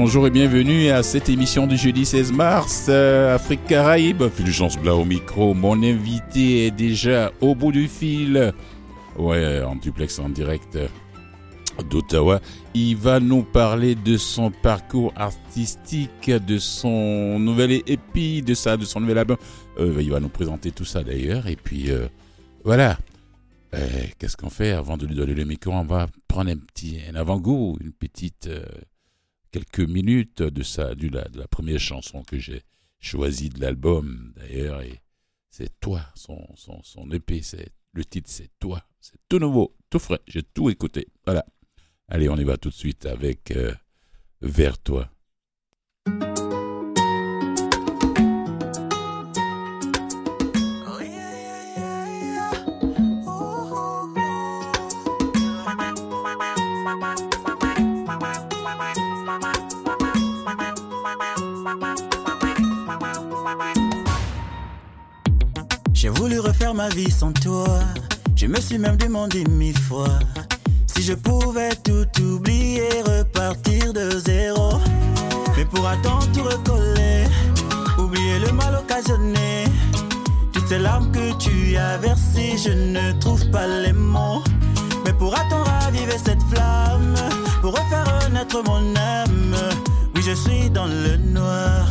Bonjour et bienvenue à cette émission du jeudi 16 mars, euh, Afrique Caraïbe, Fulgence Blanc au micro. Mon invité est déjà au bout du fil. Ouais, en duplex en direct d'Ottawa. Il va nous parler de son parcours artistique, de son nouvel épi, de ça, de son nouvel album. Euh, il va nous présenter tout ça d'ailleurs. Et puis euh, voilà. Euh, qu'est-ce qu'on fait? Avant de lui donner le micro On va prendre un petit un avant-goût, une petite quelques minutes de ça, de la, première chanson que j'ai choisie de l'album d'ailleurs. Et c'est toi, son, son, son EP, c'est le titre, c'est toi. C'est tout nouveau, tout frais. J'ai tout écouté. Voilà. Allez, on y va tout de suite avec euh, Vers toi. J'ai voulu refaire ma vie sans toi. Je me suis même demandé mille fois si je pouvais tout oublier, repartir de zéro. Mais pour attendre tout recoller, oublier le mal occasionné. Toutes ces larmes que tu as versées, je ne trouve pas les mots. Mais pour attendre raviver cette flamme, pour refaire renaître mon âme. Oui, je suis dans le noir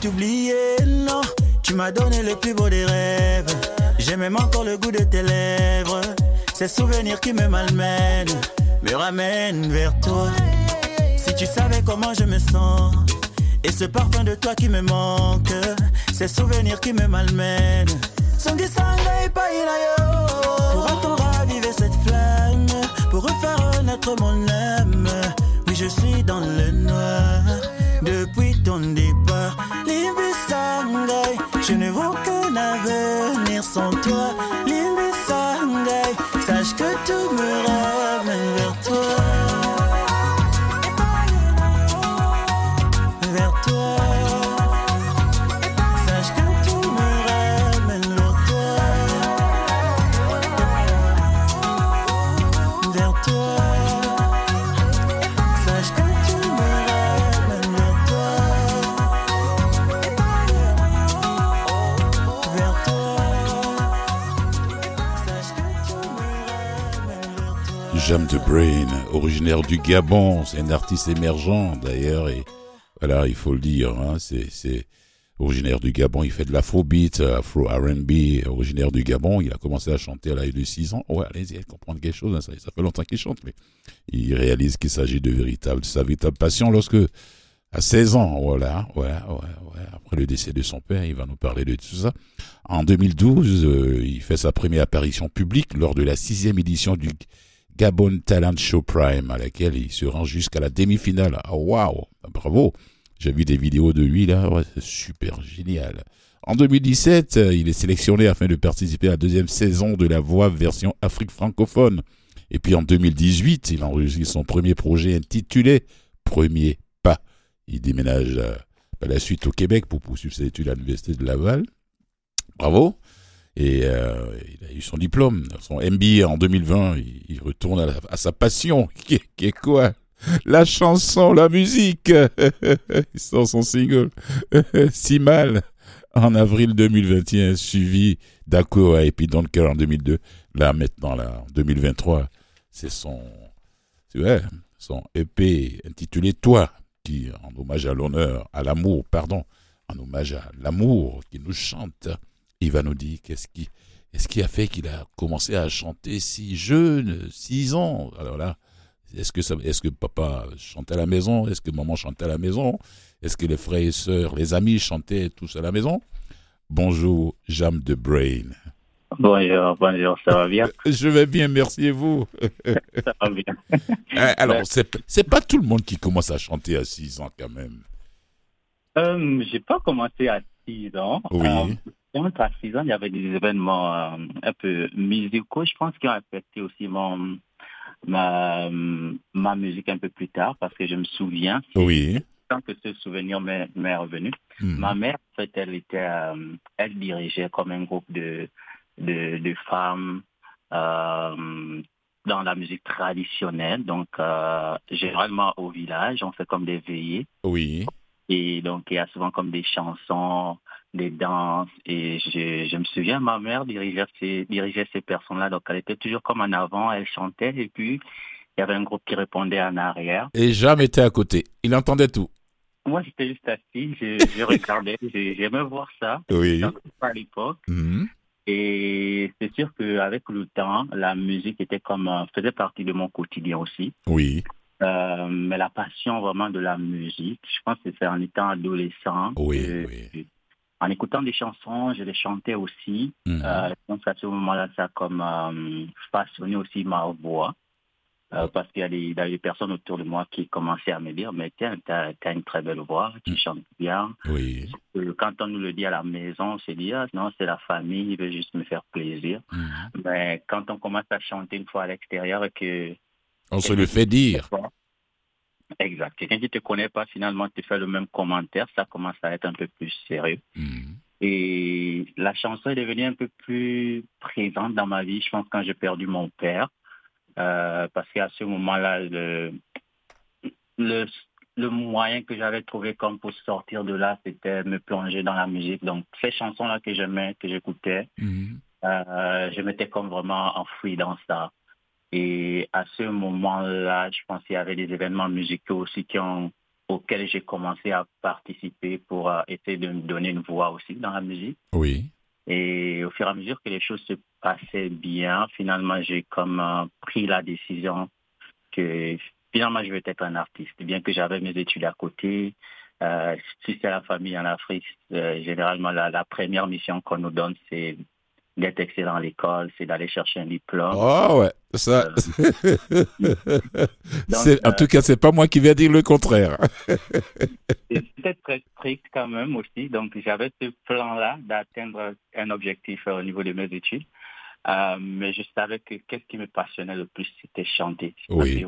t'oublier, non. Tu m'as donné le plus beau des rêves. J'ai même encore le goût de tes lèvres. Ces souvenirs qui me malmènent me ramènent vers toi. Si tu savais comment je me sens. Et ce parfum de toi qui me manque. Ces souvenirs qui me malmènent. Pour entendre raviver cette flamme. Pour refaire renaître mon âme. Oui, je suis dans le noir. Ton départ. Limbi Sangay. Je ne vois qu'un avenir sans toi. Limbi Sangay. Sache que tout me ramène originaire du Gabon, c'est un artiste émergent d'ailleurs et voilà, il faut le dire, hein, c'est originaire du Gabon, il fait de l'afrobeat, euh, afro R&B, originaire du Gabon, il a commencé à chanter à l'âge de 6 ans. Ouais, allez-y, comprendre quelque chose, hein, ça, fait longtemps qu'il chante, mais il réalise qu'il s'agit de véritable, de sa véritable passion lorsque à 16 ans, voilà, voilà, ouais, ouais, après le décès de son père, il va nous parler de tout ça. En 2012, euh, il fait sa première apparition publique lors de la sixième édition du Gabon Talent Show Prime, à laquelle il se rend jusqu'à la demi-finale. Ah, Waouh, bravo. J'ai vu des vidéos de lui là, c'est super génial. En 2017, euh, il est sélectionné afin de participer à la deuxième saison de La Voix version Afrique francophone. Et puis en 2018, il enregistre son premier projet intitulé Premier pas. Il déménage euh, par la suite au Québec pour poursuivre ses études à l'Université de Laval. Bravo. Et euh, il a eu son diplôme, son MBA en 2020. Il, il retourne à, sa passion, qui est, est quoi? La chanson, la musique. il sort son single Si mal en avril 2021, suivi d'Akoa et puis Don't Care en 2002. Là maintenant, là, en 2023, c'est son, vrai, son EP intitulé Toi, qui en hommage à l'honneur, à l'amour, pardon, en hommage à l'amour qui nous chante. Il va nous dire qu'est-ce qui, qu'est-ce qui a fait qu'il a commencé à chanter si jeune, six ans? Alors là, est-ce que ça, est-ce que papa chantait à la maison? Est-ce que maman chantait à la maison? Est-ce que les frères et sœurs, les amis chantaient tous à la maison? Bonjour, Jam de Brain. Bonjour, bonjour, ça va bien? Je vais bien, merci et vous? Ça va bien. Hein, Alors, c'est c'est pas tout le monde qui commence à chanter à 6 ans quand même. Euh, j'ai pas commencé à 6 ans. Oui. Euh, à 6 ans, il y avait des événements euh, un peu musicaux, je pense, qui ont affecté aussi mon, ma, ma musique un peu plus tard, parce que je me souviens, Oui. tant que ce souvenir m'est revenu, Mhm. ma mère, en fait, elle était, euh, elle dirigeait comme un groupe de, de, de femmes euh, dans la musique traditionnelle. Donc, généralement au village, on fait comme des veillées. Oui. Et donc, il y a souvent comme des chansons, des danses. Et je, je me souviens, ma mère dirigeait ces, dirigeait ces personnes-là. Donc, elle était toujours comme en avant, elle chantait. Et puis, il y avait un groupe qui répondait en arrière. Et Jam était à côté. Il entendait tout. Moi, j'étais juste assis, je, je regardais, j'ai- j'aimais voir ça Oui. à l'époque. Mhm. Et c'est sûr qu'avec le temps, la musique était comme euh, faisait partie de mon quotidien aussi. Oui. Euh, mais la passion vraiment de la musique, je pense que c'est en étant adolescent. Oui, que- oui. En écoutant des chansons, je les chantais aussi. Mhm. Euh, je pense qu'à ce moment-là, ça a comme euh, façonné aussi ma voix. Euh, parce qu'il y, a des- il y a des personnes autour de moi qui commençaient à me dire, mais tiens, tu as, une très belle voix, tu Mm. chantes bien. Oui. Euh, Quand on nous le dit à la maison, on se dit, ah, non, c'est la famille, il veut juste me faire plaisir. Mhm. Mais quand on commence à chanter une fois à l'extérieur et que... On se le fait dire. Exact. Quelqu'un qui ne te connaît pas, finalement, te fait le même commentaire, ça commence à être un peu plus sérieux. Mhm. Et la chanson est devenue un peu plus présente dans ma vie, je pense, quand j'ai perdu mon père. Euh, parce qu'à ce moment-là, le, le, le moyen que j'avais trouvé comme pour sortir de là, c'était me plonger dans la musique. Donc, ces chansons-là que j'aimais, que j'écoutais, Mhm. euh, je m'étais comme vraiment enfoui dans ça. Et à ce moment-là, je pense qu'il y avait des événements musicaux aussi qui ont, auxquels j'ai commencé à participer pour euh, essayer de me donner une voix aussi dans la musique. Oui. Et au fur et à mesure que les choses se passaient bien, finalement, j'ai comme euh, pris la décision que finalement, je vais être un artiste. Bien que j'avais mes études à côté, euh, si c'est la famille en Afrique, généralement, la, la première mission qu'on nous donne, c'est d'être excellent à l'école, c'est d'aller chercher un diplôme. Oh ouais, ça. Euh, en euh, tout cas, c'est pas moi qui vais dire le contraire. C'était très strict quand même aussi. Donc, j'avais ce plan-là d'atteindre un objectif euh, au niveau de mes études. Euh, mais je savais que qu'est-ce qui me passionnait le plus, c'était chanter. Oui.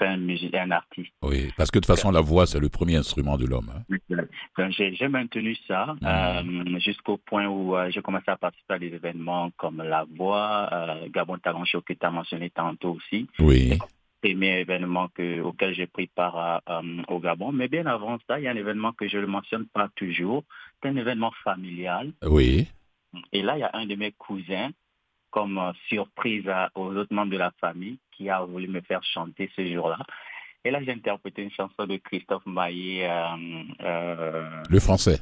Un, musicien, un artiste. Oui, parce que de toute façon, la voix, c'est le premier instrument de l'homme. hein. Donc, j'ai maintenu ça euh, jusqu'au point où euh, j'ai commencé à participer à des événements comme La Voix, Gabon Talent Show que tu as mentionné tantôt aussi. Oui. premier événement que, auquel j'ai pris part au Gabon. Mais bien avant ça, il y a un événement que je ne mentionne pas toujours. C'est un événement familial. Oui. Et là, il y a un de mes cousins, comme euh, surprise à- aux autres membres de la famille, qui a voulu me faire chanter ce jour-là. Et là, j'ai interprété une chanson de Christophe Maillet. euh, euh, Le français.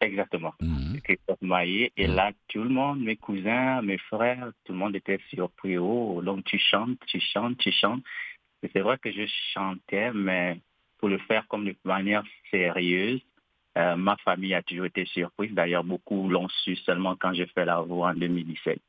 exactement. Mhm. Christophe Maillet. Et Mm. là, tout le monde, mes cousins, mes frères, tout le monde était surpris. Oh, donc tu chantes, tu chantes, tu chantes. Et c'est vrai que je chantais, mais pour le faire comme de manière sérieuse, euh, ma famille a toujours été surprise. D'ailleurs, beaucoup l'ont su seulement quand j'ai fait la voix en 2017.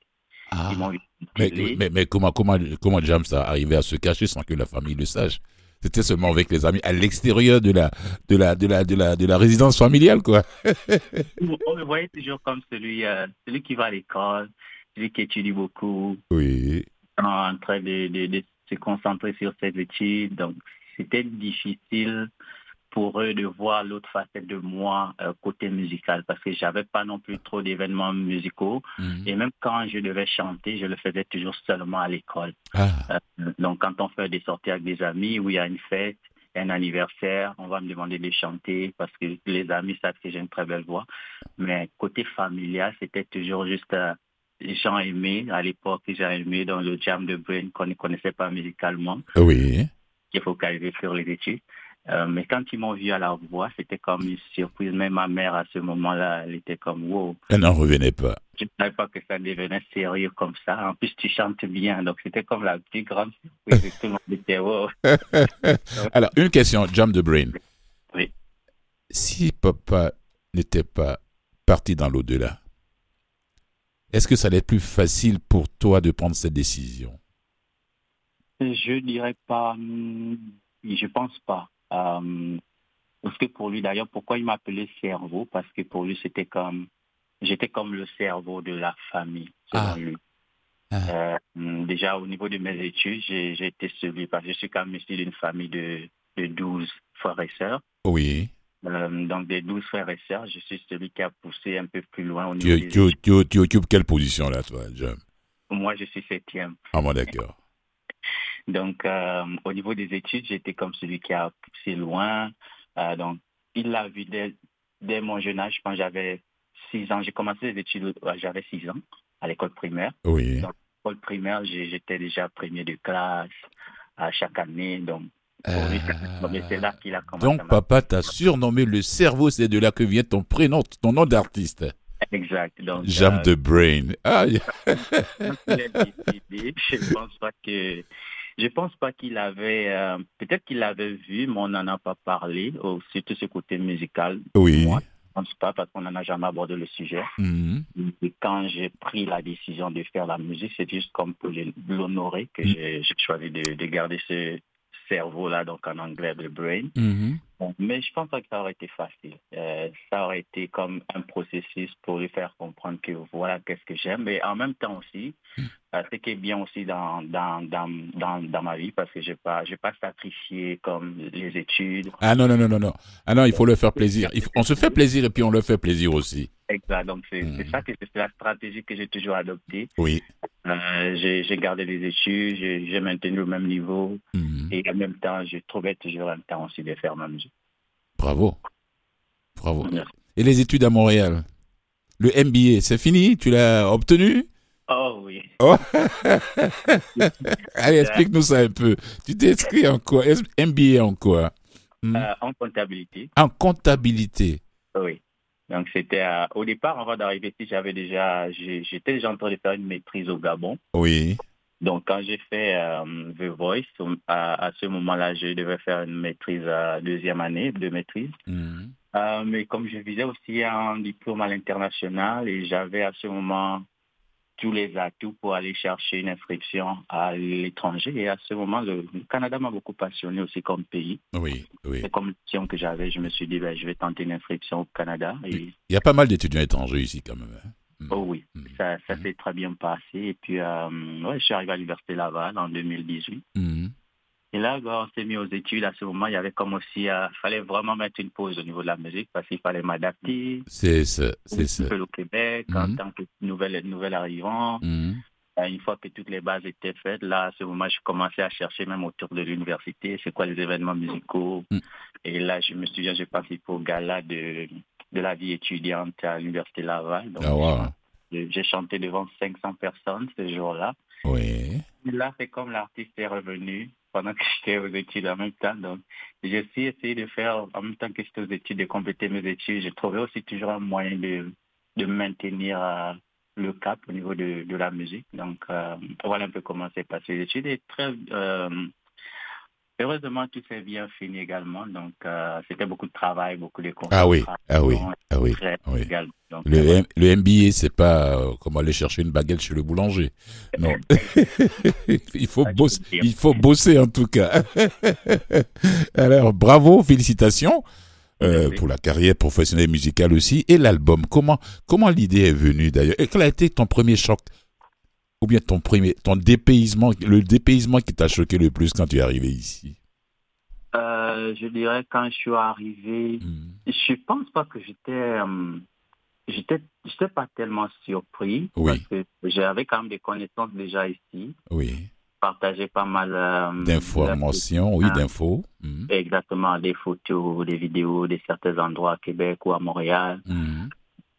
Ah. Ils m'ont Mais, télé. mais, mais comment, comment, comment James a arrivé à se cacher sans que la famille le sache? C'était seulement avec les amis à l'extérieur de la, de, la, de, la, de, la, de la résidence familiale, quoi. On me voyait toujours comme celui, euh, celui qui va à l'école, celui qui étudie beaucoup, Oui. en train de, de- de se concentrer sur ses études. Donc, c'était difficile pour eux de voir l'autre facette de moi euh, côté musical parce que j'avais pas non plus trop d'événements musicaux. Mhm. Et même quand je devais chanter, je le faisais toujours seulement à l'école. Ah. Euh, donc, quand on fait des sorties avec des amis où il y a une fête, un anniversaire, on va me demander de chanter parce que les amis savent que j'ai une très belle voix. Mais côté familial, c'était toujours juste euh, les gens aimés. À l'époque, j'ai aimé dans le jam de Brain qu'on ne connaissait pas musicalement, Oui. qui est focalisé sur les études. Euh, mais quand ils m'ont vu à la voix, c'était comme une surprise. Même ma mère, à ce moment-là, elle était comme, wow, Elle n'en revenait pas. je ne savais pas que ça devenait sérieux comme ça. En plus, tu chantes bien. Donc, c'était comme la plus grande surprise. Tout le monde était, wow. Alors, une question, Jam de Brain. Oui. Si papa n'était pas parti dans l'au-delà. Est-ce que ça allait être plus facile pour toi de prendre cette décision? Je dirais pas, hum, je pense pas. Euh, parce que pour lui, d'ailleurs, pourquoi il m'appelait cerveau? Parce que pour lui, c'était comme, j'étais comme le cerveau de la famille, selon Ah. lui. Ah. Euh, hum, déjà, au niveau de mes études, été celui, parce que je suis quand même issu d'une famille de, de 12 frères et sœurs. Oui. Euh, donc, des 12 frères et sœurs, je suis celui qui a poussé un peu plus loin au niveau Tu, des tu, tu, tu occupes quelle position là, toi, Jam Moi, je suis septième. Ah, bon, d'accord. Donc, euh, au niveau des études, j'étais comme celui qui a poussé loin. Euh, donc, il l'a vu dès, dès mon jeune âge, quand j'avais 6 ans. J'ai commencé les études, euh, j'avais 6 ans, à l'école primaire. Oui. Donc, l'école primaire, j'étais déjà premier de classe à chaque année. Donc, c'est là qu'il a commencé Euh, Donc, papa t'a surnommé le cerveau, c'est de là que vient ton prénom, ton nom d'artiste. Exact. Donc, Jam euh, de Brain. Ah, y- quand il a décidé, je pense pas que je pense pas qu'il avait euh, peut-être qu'il l'avait vu, mais on n'en a pas parlé, au- surtout ce côté musical. oui. Moi, je pense pas parce qu'on n'en a jamais abordé le sujet. Mhm. Et quand j'ai pris la décision de faire la musique, c'est juste comme pour l'honorer que Mm. j'ai j'ai choisi de, de garder ce cerveau-là, donc en anglais, le brain. Mhm. Bon, Mais je pense que ça aurait été facile. Euh, ça aurait été comme un processus pour lui faire comprendre que voilà qu'est-ce que j'aime. Mais en même temps aussi, euh, ce qui est bien aussi dans, dans, dans, dans, dans ma vie, parce que je n'ai pas, j'ai pas sacrifié comme les études. Ah non, non, non, non, non. Ah non, il faut leur faire plaisir. Faut- on se fait plaisir et puis on leur fait plaisir aussi. Exact. Donc c'est Mm. ça que c'est la stratégie que j'ai toujours adoptée. Oui. Euh, j'ai gardé les études, j'ai maintenu le même niveau Mhm. et en même temps, je trouvais toujours un temps aussi de faire ma musique. Bravo. Bravo. Merci. Et les études à Montréal? Le MBA, c'est fini? Tu l'as obtenu? Oh oui. Allez, explique-nous ça un peu. Tu t'es inscrit en quoi? MBA en quoi? Hmm. Euh, en comptabilité. En comptabilité. Oui. Donc c'était euh, au départ avant d'arriver ici, j'avais déjà j'étais déjà en train de faire une maîtrise au Gabon. Oui. Donc quand j'ai fait euh, The Voice, à, à ce moment-là, je devais faire une maîtrise à deuxième année de maîtrise. Mhm. Euh, mais comme je visais aussi un diplôme à l'international et j'avais à ce moment tous les atouts pour aller chercher une inscription à l'étranger. Et à ce moment, le Canada m'a beaucoup passionné aussi comme pays. Oui, oui. Et comme option que j'avais, je me suis dit, ben, je vais tenter une inscription au Canada. Et Il y a pas mal d'étudiants étrangers ici quand même. hein. Mhm. Oh oui, Mhm. ça, ça Mhm. s'est très bien passé. Et puis, euh, ouais, je suis arrivé à l'Université Laval en 2018. Mhm. Et là, quand on s'est mis aux études, à ce moment, il y avait comme aussi, il fallait vraiment mettre une pause au niveau de la musique parce qu'il fallait m'adapter. C'est ça, c'est ça. Au Québec, en Mhm. tant que nouvelle, nouvelle arrivant. Mhm. Euh, Une fois que toutes les bases étaient faites, là, à ce moment, je commençais à chercher même autour de l'université, c'est quoi les événements musicaux. Mm. Et là, je me souviens, j'ai participé au gala de, de la vie étudiante à l'Université Laval. Donc, Ah, wow. j'ai chanté devant 500 personnes ce jour-là. Oui. Là, c'est comme l'artiste est revenu pendant que j'étais aux études en même temps. Donc, j'ai aussi essayé de faire, en même temps que j'étais aux études, de compléter mes études. J'ai trouvé aussi toujours un moyen de, de maintenir euh, le cap au niveau de, de la musique. Donc, euh, voilà un peu comment c'est passé les études. Et très, euh, heureusement, tout s'est bien fini également. Donc, euh, c'était beaucoup de travail, beaucoup de Ah oui, ah oui, ah oui. très oui. également. Donc, Le, euh, M- le MBA, c'est pas euh, comme aller chercher une baguette chez le boulanger. Non. il faut Ah, bosser, il faut bosser en tout cas. Alors, bravo, félicitations euh, pour la carrière professionnelle musicale aussi et l'album. Comment, comment l'idée est venue d'ailleurs? Et quel a été ton premier choc? Ou bien ton premier, ton dépaysement, le dépaysement qui t'a choqué le plus quand tu es arrivé ici? Euh, je dirais quand je suis arrivé, Hmm. Je pense pas que j'étais euh, j'étais j'étais pas tellement surpris Oui. parce que j'avais quand même des connaissances déjà ici, Oui, partagé pas mal euh, d'informations, oui, Ah. d'infos. Hmm. exactement des photos, des vidéos de certains endroits à Québec ou à Montréal. Hmm.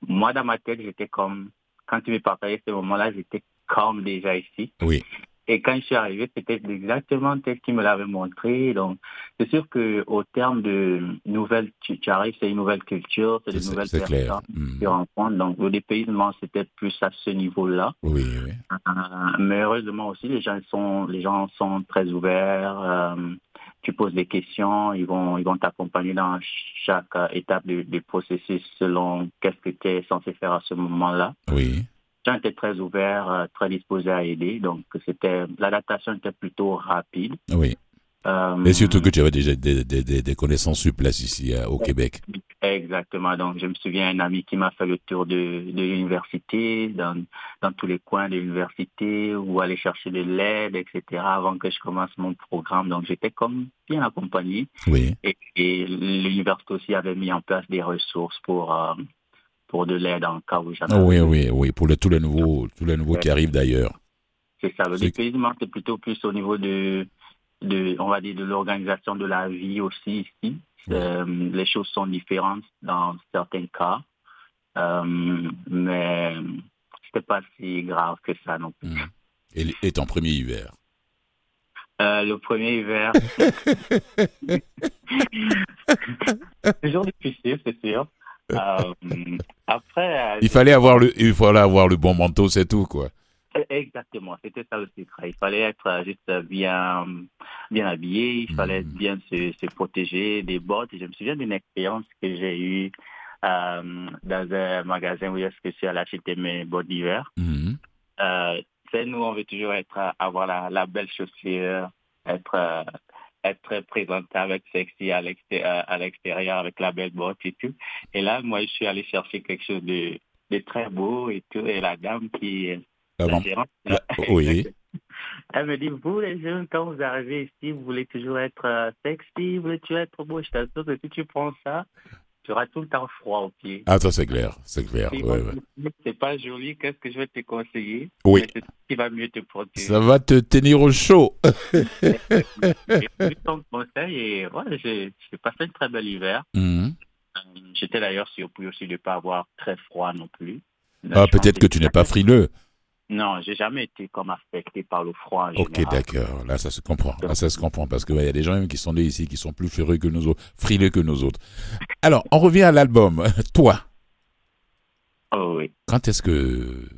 Moi dans ma tête, j'étais comme quand tu me partageais ce moment-là, j'étais comme déjà ici. Oui, Et quand je suis arrivé, c'était exactement tel qu'il me l'avait montré. Donc, c'est sûr que au terme de nouvelles, tu, tu arrives, c'est une nouvelle culture, c'est de c'est nouvelles c'est clair. personnes. Hmm. tu rencontres. Donc, le dépaysement, c'était plus à ce niveau-là. Oui, oui. Euh, mais heureusement aussi, les gens sont, les gens sont très ouverts. euh, tu poses poses des questions, ils vont ils vont t'accompagner dans chaque euh, étape du, du processus selon qu'est-ce que tu es censé faire à ce moment-là. Oui. Gens étaient très ouverts, euh, très disposés à aider, donc c'était l'adaptation était plutôt rapide. Oui. Euh, Et surtout que tu avais déjà des, des, des, des connaissances sur place ici euh, au Québec. Exactement. Donc, je me souviens un ami qui m'a fait le tour de, de l'université, dans, dans tous les coins de l'université, où aller chercher de l'aide, etc., avant que je commence mon programme. Donc, j'étais comme bien accompagné. Oui. Et, et l'université aussi avait mis en place des ressources pour, euh, pour de l'aide en cas où Ah oui, oui, oui, pour le, tous les nouveaux, tous les nouveaux qui arrivent d'ailleurs. C'est ça. Le dépaysement, c'est plutôt plus au niveau de, de, on va dire, de l'organisation de la vie aussi ici. Euh, les choses sont différentes dans certains cas, euh, mais c'était pas si grave que ça non plus. Mm. Et, et ton premier hiver? Euh, le premier hiver, toujours difficile, c'est sûr. Euh, après, euh, Il fallait avoir le, il fallait avoir le bon manteau, c'est tout, quoi. Exactement, c'était ça le secret. Il fallait être euh, juste bien, bien habillé, il fallait Mhm. bien se, se protéger des bottes. Je me souviens d'une expérience que j'ai eue euh, dans un magasin où est-ce que je suis allé acheter mes bottes d'hiver. Euh, c'est nous, on veut toujours être, euh, avoir la, la belle chaussure, être, euh, être très présentable, être sexy à l'exté- à l'extérieur avec la belle botte et tout. Et là, moi, je suis allé chercher quelque chose de, de très beau et tout. Et la dame qui, la la- oui. elle me dit, vous les jeunes, quand vous arrivez ici, vous voulez toujours être euh, sexy, vous voulez toujours être beau. Je t'assure que si tu prends ça, auras tout le temps froid aux pieds. Ah, ça c'est clair, c'est clair. Si ouais, ouais. C'est pas joli, qu'est-ce que je vais te conseiller? Oui. C'est ce qui va mieux te protéger. Ça va te tenir au chaud. J'ai pris ton conseil et ouais, j'ai passé un très bel hiver. Mhm. Euh, J'étais d'ailleurs surpris aussi de ne pas avoir très froid non plus. Ah, peut-être que tu n'es pas frileux. Non, j'ai jamais été comme affecté par le froid en Ok, d'accord. Là, ça se comprend. Là, ça se comprend parce qu'il y a des gens même qui sont nés ici qui sont plus frileux que nous autres, frileux que nous autres. Alors, on revient à l'album. Toi, Oh oui. quand est-ce que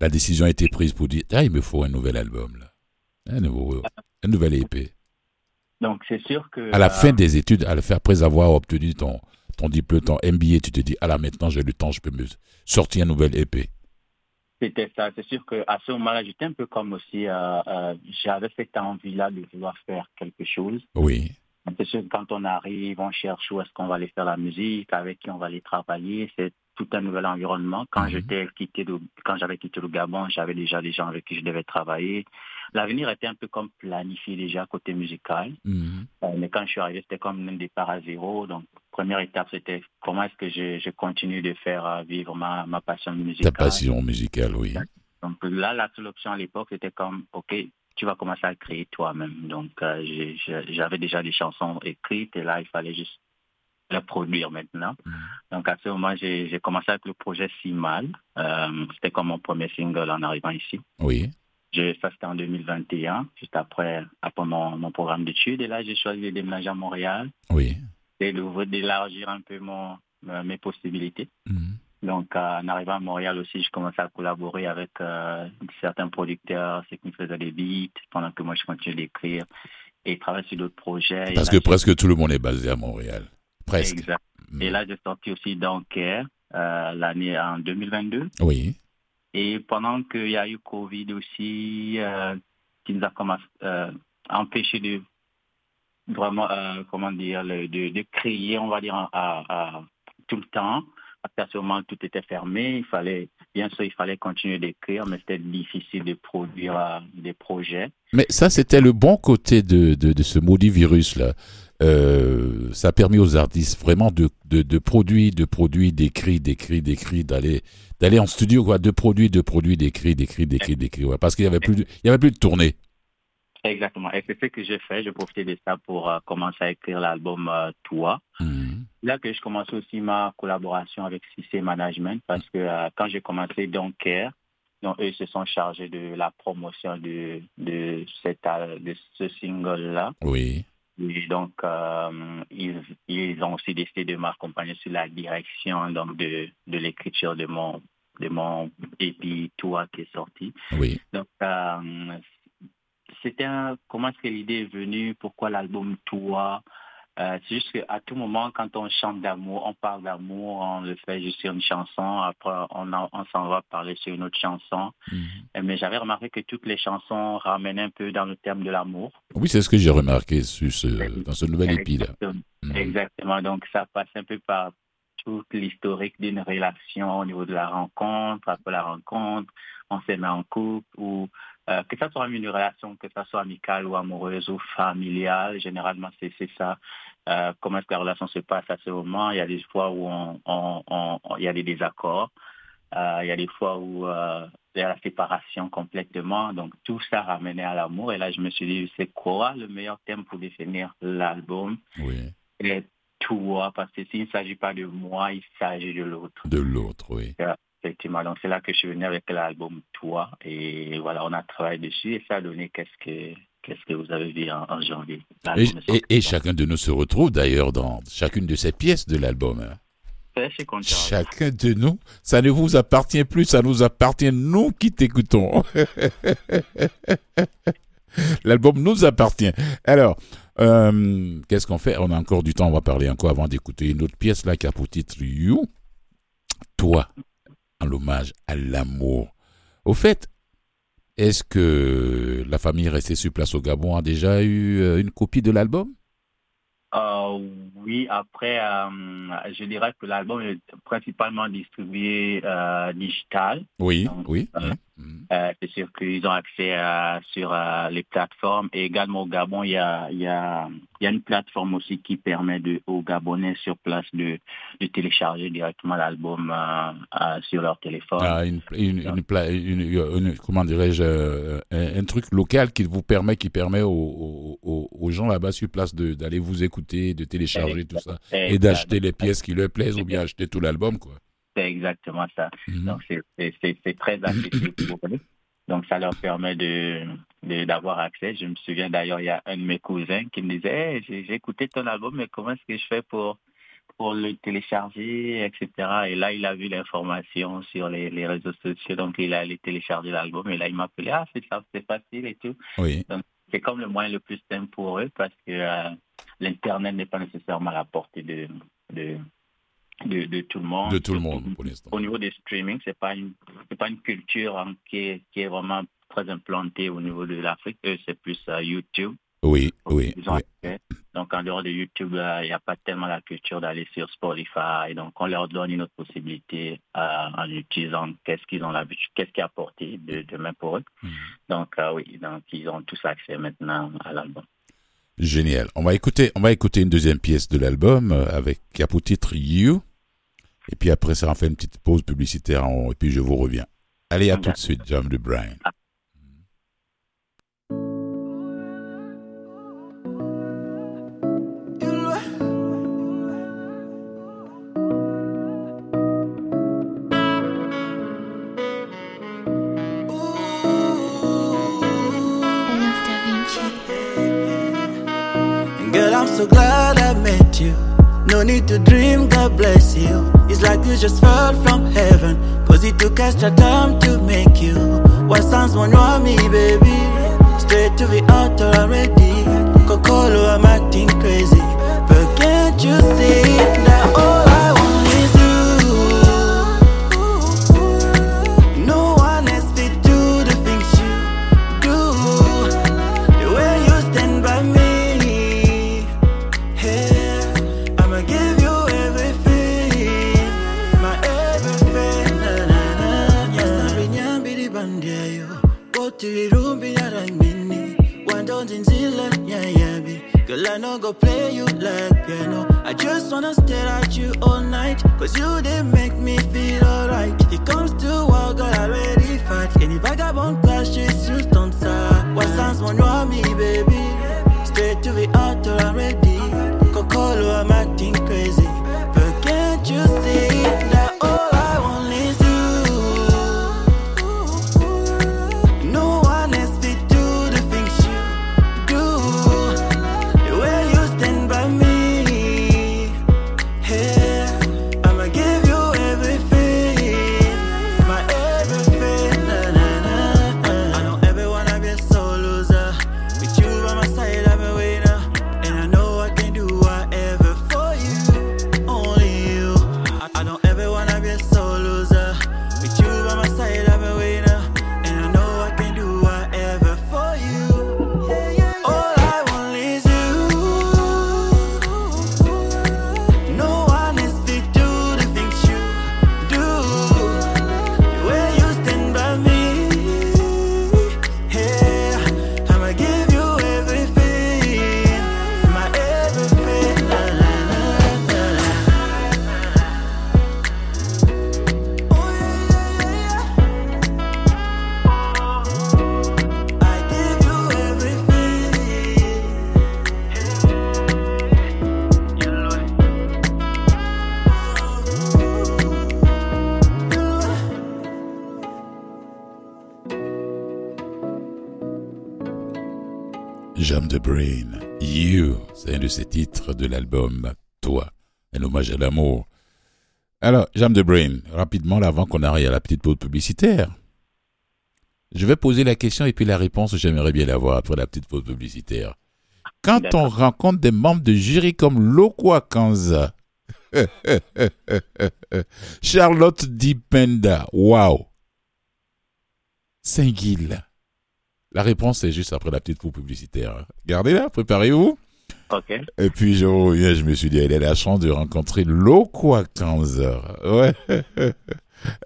la décision a été prise pour dire ah il me faut un nouvel album là, un nouveau, un nouvel EP. Donc c'est sûr que À la euh, fin des études, à la fin après avoir obtenu ton ton diplôme, ton MBA, tu te dis ah là maintenant j'ai le temps, je peux me sortir un nouvel EP. C'était ça. C'est sûr qu'à ce moment-là, j'étais un peu comme aussi, euh, euh, j'avais cette envie-là de vouloir faire quelque chose. Oui, C'est sûr que quand on arrive, on cherche où est-ce qu'on va aller faire la musique, avec qui on va aller travailler. C'est tout un nouvel environnement. Quand Mhm. j'étais quitté, le- quand j'avais quitté le Gabon, j'avais déjà des gens avec qui je devais travailler. L'avenir était un peu comme planifié déjà côté musical. Mhm. Euh, Mais quand je suis arrivé, c'était comme un départ à zéro. Donc, première étape, c'était comment est-ce que je, je continue de faire euh, vivre ma, ma passion ta musicale. passion musicale, oui. Donc là, la seule option à l'époque, c'était comme, OK, tu vas commencer à créer toi-même. Donc, euh, j'avais déjà des chansons écrites et là, il fallait juste les produire maintenant. Mhm. Donc, à ce moment, j'ai commencé avec le projet Simal. Euh, c'était comme mon premier single en arrivant ici. Oui, Ça, c'était en 2021, juste après, après mon, mon programme d'études. Et là, j'ai choisi de déménager à Montréal oui. et d'élargir un peu mon, euh, mes possibilités. Mhm. Donc, euh, en arrivant à Montréal aussi, je commençais à collaborer avec euh, certains producteurs, ceux qui me faisaient des beats, pendant que moi, je continuais d'écrire et travailler sur d'autres projets. Et Parce que presque tout le monde est basé à Montréal. Presque. Exact. Mhm. Et là, j'ai sorti aussi Dunker euh, l'année en 2022. Oui, Et pendant qu'il y a eu Covid aussi, euh, qui nous a commencé, euh, empêché de vraiment, euh, comment dire, de, créer, on va dire, tout le temps. À ce moment, tout était fermé. Il fallait, bien sûr, il fallait continuer d'écrire, mais c'était difficile de produire des projets. Mais ça, c'était le bon côté de ce maudit virus-là. Euh, ça a permis aux artistes vraiment de, de, de produire, de produire, d'écrire, d'écrire, d'écrire, d'aller d'aller en studio, quoi, de produire, de produire, d'écrire, d'écrire, d'écrire, d'écrire. ouais. parce qu'il y avait plus, de, il y avait plus de tournée. Exactement. Et c'est ce que j'ai fait. J'ai profité de ça pour euh, commencer à écrire l'album euh, Toi. Mhm. là que je commence aussi ma collaboration avec CC Management parce que euh, quand j'ai commencé Donker, donc eux se sont chargés de la promotion de, de, cette, de ce single-là. Oui, Et donc, euh, ils, ils ont aussi décidé de m'accompagner sur la direction donc de, de l'écriture de mon, de mon EP Toi qui est sorti. oui. Donc, euh, c'était comment est-ce que l'idée est venue, pourquoi l'album Toi euh, c'est juste qu'à tout moment, quand on chante d'amour, on parle d'amour, on le fait juste sur une chanson, après on, on s'en va parler sur une autre chanson. Mhm. Mais j'avais remarqué que toutes les chansons ramenaient un peu dans le terme de l'amour. Oui, c'est ce que j'ai remarqué sur ce, dans ce nouvel épisode. Mhm. Exactement. Donc ça passe un peu par tout l'historique d'une relation au niveau de la rencontre, après la rencontre, on s'est mis en couple ou euh, que ça soit une relation, que ça soit amicale ou amoureuse ou familiale, généralement c'est ça. Euh, comment est-ce que la relation se passe à ce moment? Il y a des fois où on, on, il y a des désaccords, euh, il y a des fois où il y a la séparation complètement. Donc tout ça ramenait à l'amour. Et là je me suis dit c'est quoi le meilleur thème pour définir l'album? Oui. Et toi, parce que s'il ne s'agit pas de moi, il s'agit de l'autre. De l'autre, oui. Effectivement. Donc, c'est là que je suis venu avec l'album Toi. Et voilà, on a travaillé dessus et ça a donné qu'est-ce que, qu'est-ce que vous avez vu en, janvier. Et, chacun de nous se retrouve d'ailleurs dans chacune de ces pièces de l'album. Hein. Chacun de nous, ça ne vous appartient plus, ça nous appartient nous qui t'écoutons. L'album nous appartient. Alors, euh, qu'est-ce qu'on fait? On a encore du temps, on va parler encore avant d'écouter une autre pièce là qui a pour titre You. Toi en l'hommage à l'amour. Au fait, est-ce que la famille restée sur place au Gabon a déjà eu euh, une copie de l'album? Euh, oui, après, euh, je dirais que l'album est principalement distribué digital. Oui, oui. Euh, c'est sûr qu'ils ont accès à, sur euh, les plateformes. Et également au Gabon, il y a, il y a, il y a une plateforme aussi qui permet de, aux Gabonais sur place de, de télécharger directement l'album euh, sur leur téléphone. Ah, une, une, une, comment dirais-je, un, truc local qui vous permet, qui permet aux, aux, aux gens là-bas sur place d'aller vous écouter, de télécharger tout ça et d'acheter les pièces qui leur plaisent ou bien acheter tout l'album, quoi. C'est exactement ça. Mhm. Donc, c'est très accessible pour eux. Donc, ça leur permet de d'avoir accès. Je me souviens d'ailleurs, il y a un de mes cousins qui me disait j'ai écouté ton album, mais comment est-ce que je fais pour, pour le télécharger, etc. Et là, il a vu l'information sur les, les, réseaux sociaux, donc il a allé télécharger l'album. Et là, il m'a appelé ah, c'est ça, c'est facile et tout. Oui. Donc, c'est comme le moyen le plus simple pour eux parce que euh, l'Internet n'est pas nécessairement à la portée de, de, de, tout le monde. De tout le monde, pour l'instant. Au niveau des streaming, c'est pas une, pas une culture hein, qui, est, qui est vraiment très implantée au niveau de l'Afrique. C'est plus euh, YouTube. Oui, oui, Donc, en dehors de YouTube, euh, il n'y a pas tellement la culture d'aller sur Spotify. Donc, on leur donne une autre possibilité euh, en utilisant qu'est-ce qu'ils ont l'habitude, qu'est-ce qui est apporté de, demain pour eux. Hmm. Donc, oui, donc, ils ont tous accès maintenant à l'album. Génial. On va écouter, on va écouter une deuxième pièce de l'album avec qui a pour titre You. Et puis après ça, on fait une petite pause publicitaire et puis je vous reviens. Allez, à tout de suite, John de Brian. So glad I met you. No need to dream, God bless you. It's like you just fell from heaven. Cause it took extra time to make you. What sounds you want me, baby? Straight to the altar already. Kokolo, I'm acting crazy. But can't you see the Brain. You, c'est un de ses titres de l'album Toi, un hommage à l'amour. Alors, Jam the Brain, rapidement, avant qu'on arrive à la petite pause publicitaire, je vais poser la question et puis la réponse, j'aimerais bien l'avoir après la petite pause publicitaire. Quand on rencontre des membres de jury comme Lokwa Kanza, Charlotte Dipenda, wow, Saint-Gilles, la réponse est juste après la petite pause publicitaire. Gardez-la, préparez-vous. Et puis je reviens, je me suis dit, elle a la chance de rencontrer Lokwa Kanza. Ouais.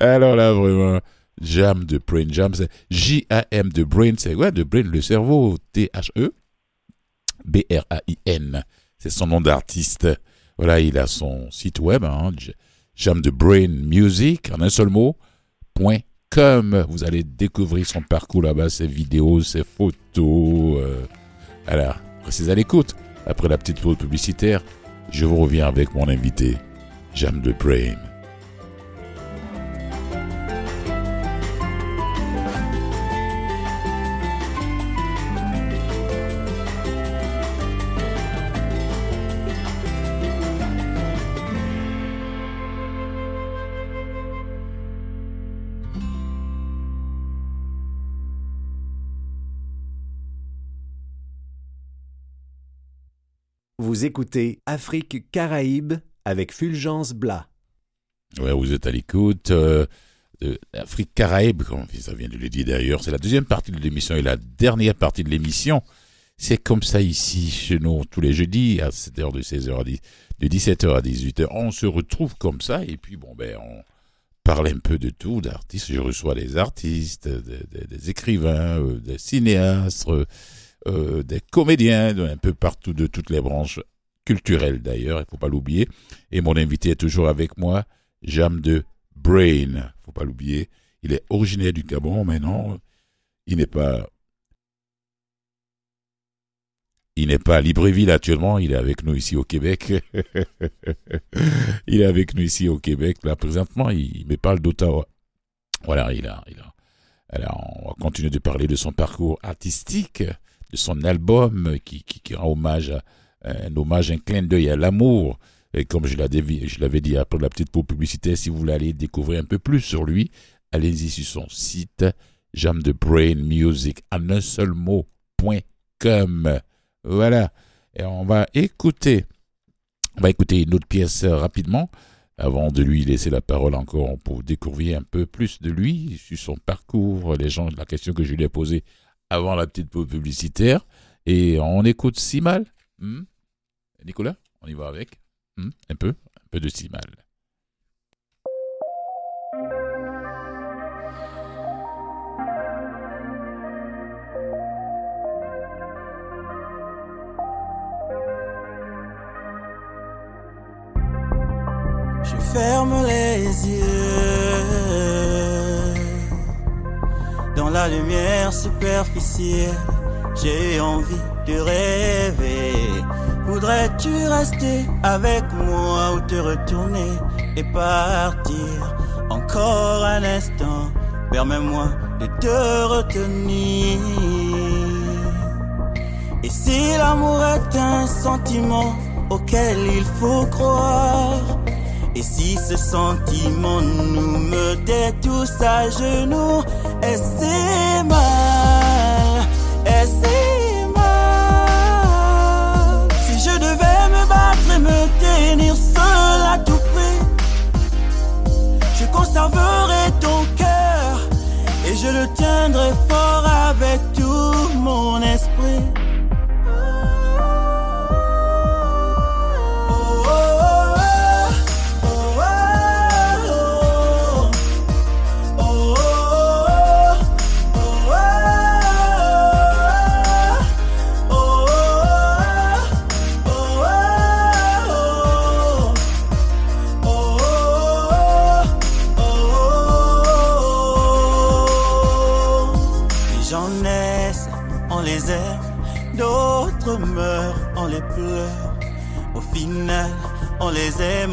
Alors là, vraiment, Jam de Brain. Jam, c'est J-A-M de Brain, c'est quoi de Brain, le cerveau, T-H-E. B-R-A-I-N. C'est son nom d'artiste. Voilà, il a son site web, hein, Jam de Brain Music, en un seul mot, point com. Vous allez découvrir son parcours là-bas, ses vidéos, ses photos. Euh, voilà, restez à l'écoute. Après la petite pause publicitaire, je vous reviens avec mon invité, Jam de. Vous écoutez Afrique Caraïbes avec Fulgence Blas. Ouais, vous êtes à l'écoute. Euh, Afrique Caraïbes, comme ça vient de le dire d'ailleurs, c'est la deuxième partie de l'émission et la dernière partie de l'émission. C'est comme ça ici, chez nous, tous les jeudis, à 7h de 16h à 10, de 17h à 18h. On se retrouve comme ça et puis, bon, ben, on parle un peu de tout, d'artistes. Je reçois des artistes, des, des écrivains, euh, des cinéastes, euh, des comédiens un peu partout de toutes les branches culturelles d'ailleurs, il faut pas l'oublier. Et mon invité est toujours avec moi, Jam de Brain, faut pas l'oublier. Il est originaire du Gabon, mais non, il n'est pas il n'est pas à Libreville actuellement, il est avec nous ici au Québec. il est avec nous ici au Québec. Là, présentement, il, me parle d'Ottawa. Voilà, il a, il a. Alors, on va continuer de parler de son parcours artistique de son album qui, qui, rend hommage à, un hommage, un clin d'œil à l'amour. Et comme je l'avais dit après la petite pause publicitaire, si vous voulez aller découvrir un peu plus sur lui, allez-y sur son site Jam de Brain Music en un seul. Voilà. Et on va écouter, on va écouter une autre pièce rapidement avant de lui laisser la parole encore pour découvrir un peu plus de lui, sur son parcours, les gens, la question que je lui ai posée avant la petite pause publicitaire. Et on écoute Simal. Hmm? Nicolas, on y va avec hmm? Un peu Un peu de Simal. Je ferme les yeux dans la lumière superficielle, j'ai envie de rêver. Voudrais-tu rester avec moi ou te retourner et partir encore un instant? Permets-moi de te retenir. Et si l'amour est un sentiment auquel il faut croire, et si ce sentiment nous mettait tous à genoux, et c'est mal, et tenir seul à tout prix, je conserverai ton cœur et je le tiendrai fort avec tout mon esprit.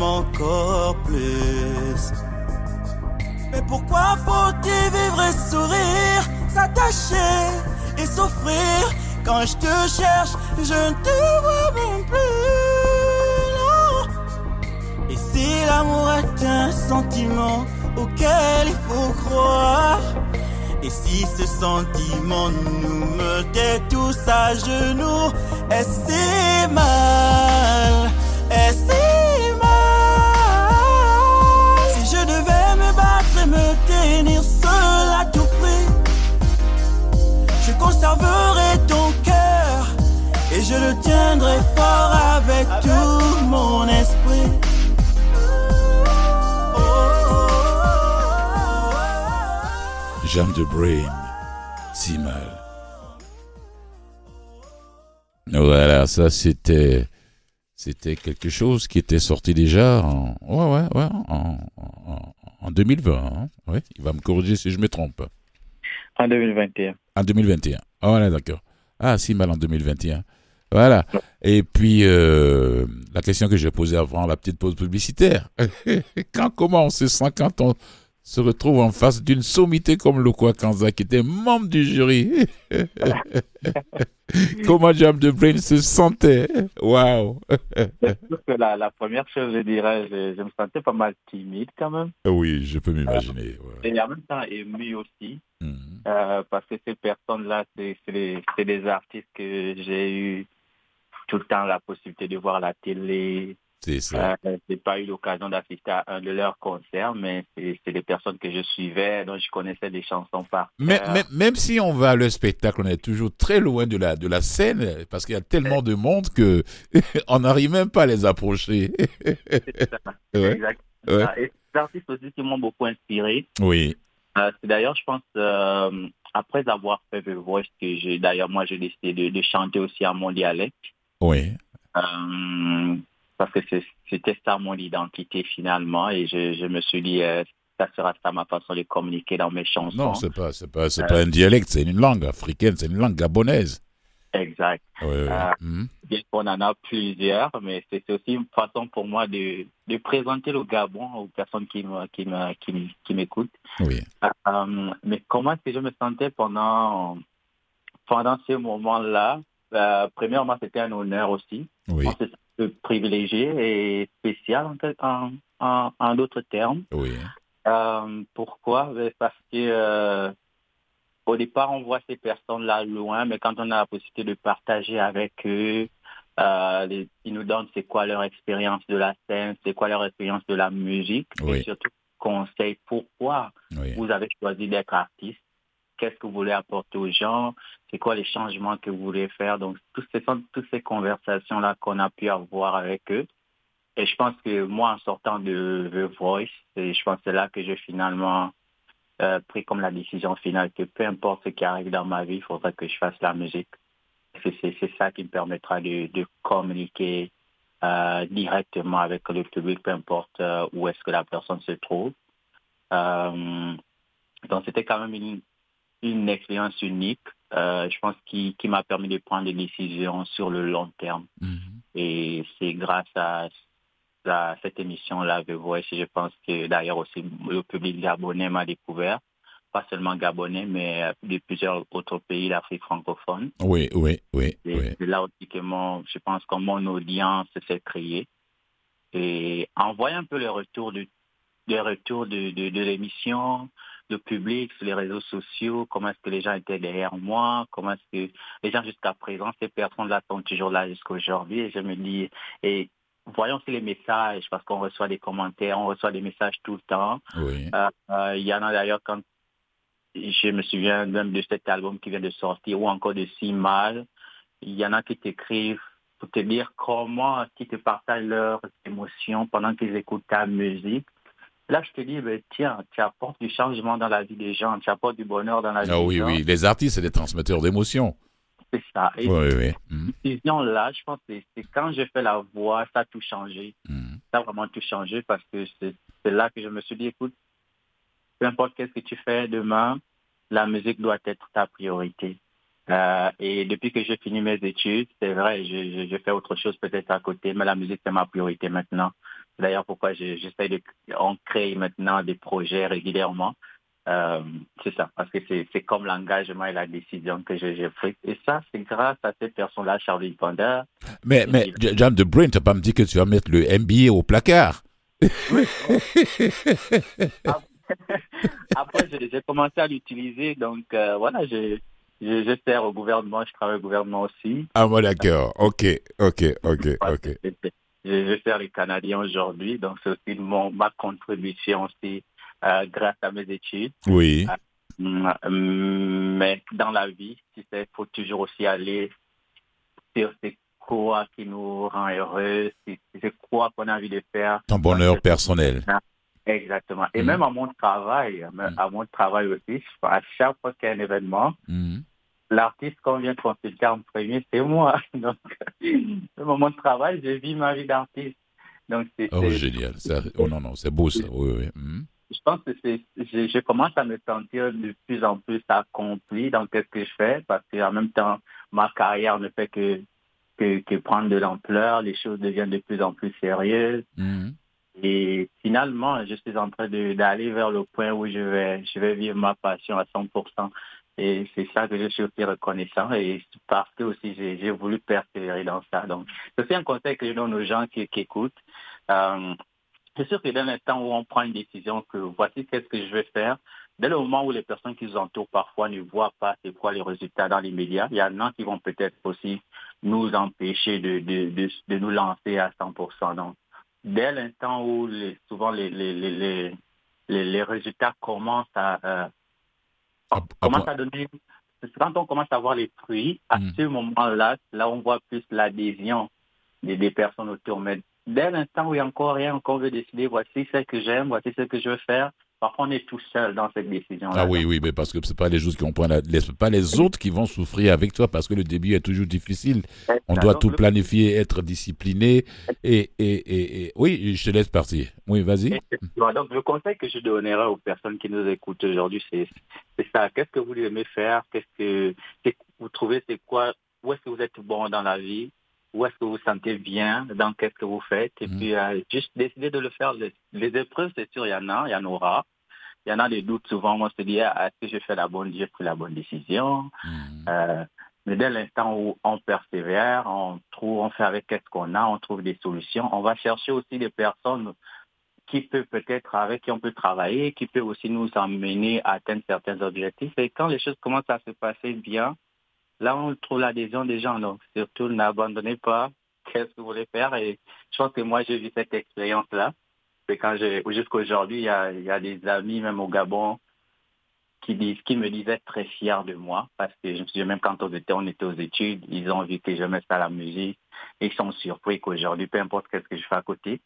Encore plus. Mais pourquoi faut-il vivre et sourire, s'attacher et souffrir Quand je te cherche, je ne te vois même plus. Et si l'amour est un sentiment auquel il faut croire, et si ce sentiment nous mettait tous à genoux, est-ce mal? Je le tiendrai fort avec tout mon esprit. Oh, oh, oh, oh. De Brain, si mal. Voilà, ça c'était c'était quelque chose qui était sorti déjà en ouais ouais ouais en, en, en 2020. Hein. Ouais, il va me corriger si je me trompe. En 2021. En 2021. Ah voilà, d'accord. Ah, si mal en 2021. Voilà. Et puis, euh, la question que j'ai posée avant la petite pause publicitaire. quand, comment on se sent quand on se retrouve en face d'une sommité comme Lokwa Kanza, qui était membre du jury? Comment Jam de Brain se sentait? Waouh la, la première chose, je dirais, je, je, me sentais pas mal timide quand même. Oui, je peux m'imaginer. Ouais. Et en même temps ému aussi, mm -hmm. euh, parce que ces personnes-là, c'est des, des artistes que j'ai eu tout le temps la possibilité de voir la télé. C'est ça. Euh, j'ai pas eu l'occasion d'assister à un de leurs concerts, mais c'est des personnes que je suivais, dont je connaissais des chansons par mais, mais, Même si on va à le spectacle, on est toujours très loin de la, de la scène, parce qu'il y a tellement de monde que on n'arrive même pas à les approcher. c'est ça. Ouais. Exactement. Ouais. Et ces artistes aussi qui m'ont beaucoup inspiré. Oui. Euh, c'est d'ailleurs, je pense, euh, après avoir fait The Voice, que j'ai d'ailleurs, moi, j'ai décidé de, de, chanter aussi à mon dialecte. Oui. Euh, parce que c'était ça mon identité finalement et je, je me suis dit euh, ça sera ça ma façon de communiquer dans mes chansons. Non, c'est pas c'est pas c'est euh, pas un dialecte, c'est une langue africaine, c'est une langue gabonaise. Exact. Oui, oui. Euh, mm. Bien qu'on en a plusieurs, mais c'est aussi une façon pour moi de, de présenter le Gabon aux personnes qui me, qui me, qui, qui m'écoutent. Oui. Mais comment est-ce que je me sentais pendant pendant ce moment-là? Euh, Premièrement, c'était un honneur aussi. Oui. On se privilégié et spécial en, en, en, en d'autres termes. Oui. Euh, pourquoi? Parce que euh, au départ, on voit ces personnes-là loin, mais quand on a la possibilité de partager avec eux, les, ils nous donnent c'est quoi leur expérience de la scène, c'est quoi leur expérience de la musique, Oui. et surtout conseils pourquoi vous avez choisi d'être artiste, qu'est-ce que vous voulez apporter aux gens, c'est quoi les changements que vous voulez faire. Donc, toutes ces, toutes ces conversations-là qu'on a pu avoir avec eux. Et je pense que moi, en sortant de The Voice, je pense que c'est là que j'ai finalement euh, pris comme la décision finale que peu importe ce qui arrive dans ma vie, il faudra que je fasse la musique. C'est ça qui me permettra de, communiquer euh, directement avec le public, peu importe euh, où est-ce que la personne se trouve. Donc c'était quand même une, une expérience unique, euh, je pense, qui, qui m'a permis de prendre des décisions sur le long terme. Mm -hmm. Et c'est grâce à, à cette émission-là, The Voice, je pense que d'ailleurs aussi le public gabonais m'a découvert, pas seulement gabonais, mais de plusieurs autres pays d'Afrique francophone. Oui, oui, oui. C'est là aussi que mon, je pense que mon audience s'est créée. Et en voyant un peu les retours de, les retours de, de, de l'émission, le public sur les réseaux sociaux, comment est-ce que les gens étaient derrière moi, comment est-ce que les gens jusqu'à présent, ces personnes-là sont toujours là jusqu'à aujourd'hui. Et je me dis, et voyons aussi les messages, parce qu'on reçoit des commentaires, on reçoit des messages tout le temps. Oui. Euh, euh, il y en a d'ailleurs quand je me souviens même de cet album qui vient de sortir, ou encore de Si Mal, il y en a qui t'écrivent pour te dire comment, qui te partagent leurs émotions pendant qu'ils écoutent ta musique. Là, je te dis, ben, tiens, tu apportes du changement dans la vie des gens, tu apportes du bonheur dans la vie Ah des oui, gens. oui. Les artistes, c'est des transmetteurs d'émotions. C'est ça. Et Oui, oui. Mm. cette vision-là, je pense que c'est- quand j'ai fait la voix, ça a tout changé. Mm. Ça a vraiment tout changé parce que c'est c'est là que je me suis dit, écoute, peu importe qu'est-ce que tu fais demain, la musique doit être ta priorité. Euh, et depuis que j'ai fini mes études, c'est vrai, je, je, je fais autre chose peut-être à côté, mais la musique c'est ma priorité maintenant. C'est d'ailleurs pourquoi je- j'essaie de, on crée maintenant des projets régulièrement Euh, c'est ça, parce que c'est comme l'engagement et la décision que j'ai prise. Et ça, c'est grâce à cette personne-là, Charlie Ponder. Mais, mais Jam de Brain, tu pas me dire que tu vas mettre le MBA au placard. Après, j'ai commencé à l'utiliser, donc euh, voilà, je, je, sers au gouvernement, je travaille au gouvernement aussi. Ah, bon, d'accord, ok, ok, ok, ok. Je, sers les Canadiens aujourd'hui, donc c'est aussi mon, ma contribution aussi euh, grâce à mes études. Oui. Euh, mais dans la vie, il faut toujours aussi aller sur c'est quoi qui nous rend heureux, c'est quoi qu'on a envie de faire. Ton bonheur personnel. Exactement. Et mm. même à mon travail, mm. à mon travail aussi, à chaque fois qu'il y a un événement, mm. L'artiste qu'on vient consulter en premier, c'est moi. Donc, mon travail, je vis ma vie d'artiste. Donc, c'est, oh, génial. oh non, non, c'est beau ça. Oui, oui je pense que c'est, je, commence à me sentir de plus en plus accompli dans ce que je fais parce qu'en même temps, ma carrière ne fait que, que, prendre de l'ampleur, les choses deviennent de plus en plus sérieuses. Mm-hmm. Et finalement, je suis en train d'aller vers le point où je vais, je vais vivre ma passion à 100%. Et c'est ça que je suis aussi reconnaissant et parce que aussi j'ai voulu persévérer dans ça. Donc, c'est un conseil que je donne aux gens qui, qui écoutent. Euh, c'est sûr que dès l'instant où on prend une décision que voici qu'est-ce que je vais faire, dès le moment où les personnes qui nous entourent parfois ne voient pas c'est quoi les résultats dans les médias, il y en a qui vont peut-être aussi nous empêcher de, de, de, nous lancer à 100%. Donc, dès l'instant où les, souvent les, les, les, les, résultats commencent à, à donner, quand on commence à voir les fruits, à mm. ce moment-là, là on voit plus l'adhésion des, des personnes autour. Mais dès l'instant où il n'y a encore rien, encore veut décider, voici ce que j'aime, voici ce que je veux faire, Parfois, on est tout seul dans cette décision. Ah oui, oui, mais parce que ce pas les qui vont prendre, pas les autres qui vont souffrir avec toi, parce que le début est toujours difficile. On doit tout planifier, être discipliné, et, et, et, oui, je te laisse partir. Oui, vas-y. Donc, le conseil que je donnerai aux personnes qui nous écoutent aujourd'hui, c'est ça. Qu'est-ce que vous aimez faire? Qu'est-ce que vous trouvez C'est quoi? Où est-ce que vous êtes bon dans la vie? Où est-ce que vous vous sentez bien dans qu'est-ce que vous faites et mm. puis euh, juste décider de le faire. Les, épreuves, c'est sûr, il y en a, il y en aura. Il y en a des doutes souvent. On se dit, ah, est-ce que je fais la bonne, j'ai pris la bonne décision? Mm. Euh, mais dès l'instant où on persévère, on trouve, on fait avec qu'est-ce qu'on a, on trouve des solutions. On va chercher aussi des personnes qui peuvent peut-être avec qui on peut travailler, qui peuvent aussi nous emmener à atteindre certains objectifs. Et quand les choses commencent à se passer bien, Là, on trouve l'adhésion des gens. Donc, surtout, n'abandonnez pas. Qu'est-ce que vous voulez faire? Et je pense que moi, j'ai vu cette expérience-là. C'est quand j'ai, jusqu'aujourd'hui, il y a, des amis, même au Gabon, qui disent, qui me disaient très fiers de moi. Parce que je me suis même quand on était, on était aux études, ils ont vu que je mets ça la musique. Ils sont surpris qu'aujourd'hui, peu importe ce que je fais à côté,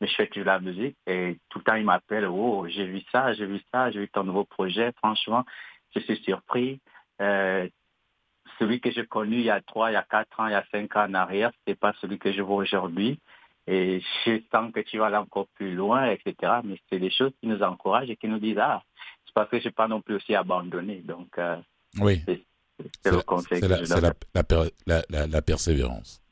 mais je fais toujours la musique. Et tout le temps, ils m'appellent, oh, j'ai vu ça, j'ai vu ça, j'ai vu ton nouveau projet. Franchement, je suis surpris. Euh, celui que j'ai connu il y a trois, il y a quatre ans, il y a cinq ans en arrière, ce n'est pas celui que je vois aujourd'hui. Et je sens que tu vas aller encore plus loin, etc. Mais c'est des choses qui nous encouragent et qui nous disent, ah, c'est parce que je n'ai pas non plus aussi abandonné. Donc, euh, oui. c'est le conseil que la, je donne. La, la, la, persévérance.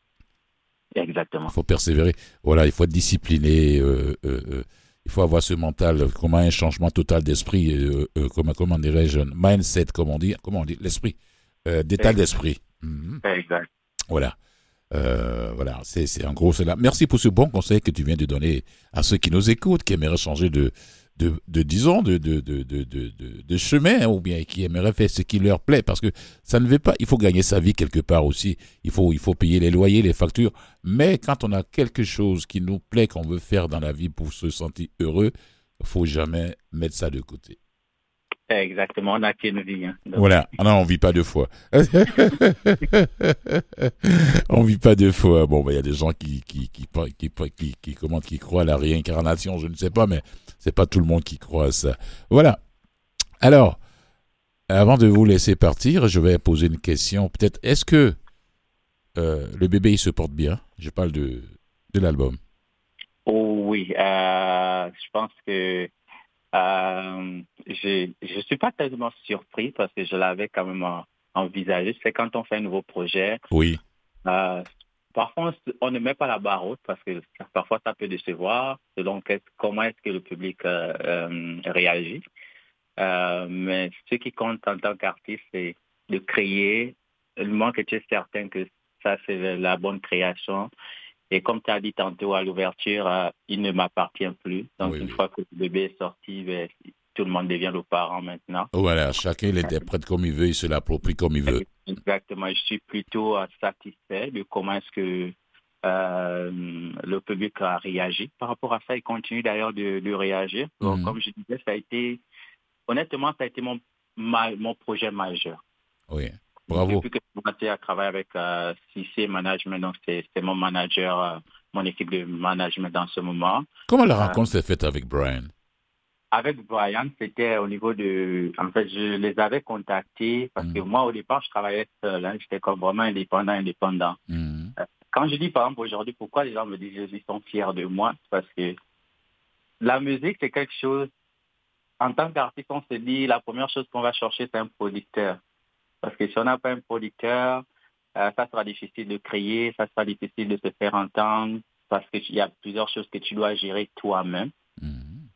Exactement. Il faut persévérer. Voilà, il faut être discipliné. Euh, euh, il faut avoir ce mental, comment un changement total d'esprit, comment, comment dirais-je, mindset, comme on dit, comment on dit, l'esprit. Euh, d'état d'esprit. Mhm. Exact. Voilà. Euh, voilà, c'est en gros cela. Merci pour ce bon conseil que tu viens de donner à ceux qui nous écoutent, qui aimeraient changer de, de, de disons, de, de, de, de, de chemin, hein, ou bien qui aimeraient faire ce qui leur plaît, parce que ça ne veut pas, il faut gagner sa vie quelque part aussi, il faut, il faut payer les loyers, les factures, mais quand on a quelque chose qui nous plaît, qu'on veut faire dans la vie pour se sentir heureux, il faut jamais mettre ça de côté. Exactement, on n'a qu'une vie. Hein, voilà, ah non, on vit pas deux fois. on vit pas deux fois. Bon, ben, il y a des gens qui qui qui qui, qui, qui, comment, qui croient à la réincarnation, je ne sais pas, mais c'est pas tout le monde qui croit à ça. Voilà. Alors, avant de vous laisser partir, je vais poser une question. Peut-être, est-ce que euh, le bébé il se porte bien? Je parle de de l'album. Oh oui, euh, je pense que euh, je ne suis pas tellement surpris parce que je l'avais quand même envisagé. C'est quand on fait un nouveau projet. Oui. Euh, parfois, on ne met pas la barre haute parce que parfois, ça peut décevoir selon comment est-ce que le public euh, réagit. Mais ce qui compte en tant qu'artiste, c'est de créer. Le moment que tu es certain que ça, c'est la bonne création. Et comme tu as dit tantôt à l'ouverture, euh, il ne m'appartient plus. Donc, Oui, une oui. fois que le bébé est sorti, ben, tout le monde devient le parent maintenant. Voilà, chacun l'interprète comme il veut, il se l'approprie comme il veut. Exactement. Je suis plutôt euh, satisfait de comment est-ce que euh, le public a réagi par rapport à ça. Il continue d'ailleurs de, de réagir. Donc, Mhm. comme je disais, ça a été, honnêtement, ça a été mon, ma- mon projet majeur. Oui, bravo. Depuis que j'ai commencé à travailler avec euh, CC Management, donc c'est mon manager, euh, mon équipe de management dans ce moment. Comment la rencontre s'est faite avec Brian? Avec Brian, c'était au niveau de... En fait, je les avais contactés parce que Mhm. moi, au départ, je travaillais seul. hein. J'étais comme vraiment indépendant, indépendant. Mhm. Quand je dis, par exemple, aujourd'hui, pourquoi les gens me disent qu'ils sont fiers de moi, c'est parce que la musique, c'est quelque chose... En tant qu'artiste, on se dit, la première chose qu'on va chercher, c'est un producteur. Parce que si on n'a pas un producteur, euh, ça sera difficile de créer, ça sera difficile de se faire entendre, parce qu'il y a plusieurs choses que tu dois gérer toi-même. Mhm.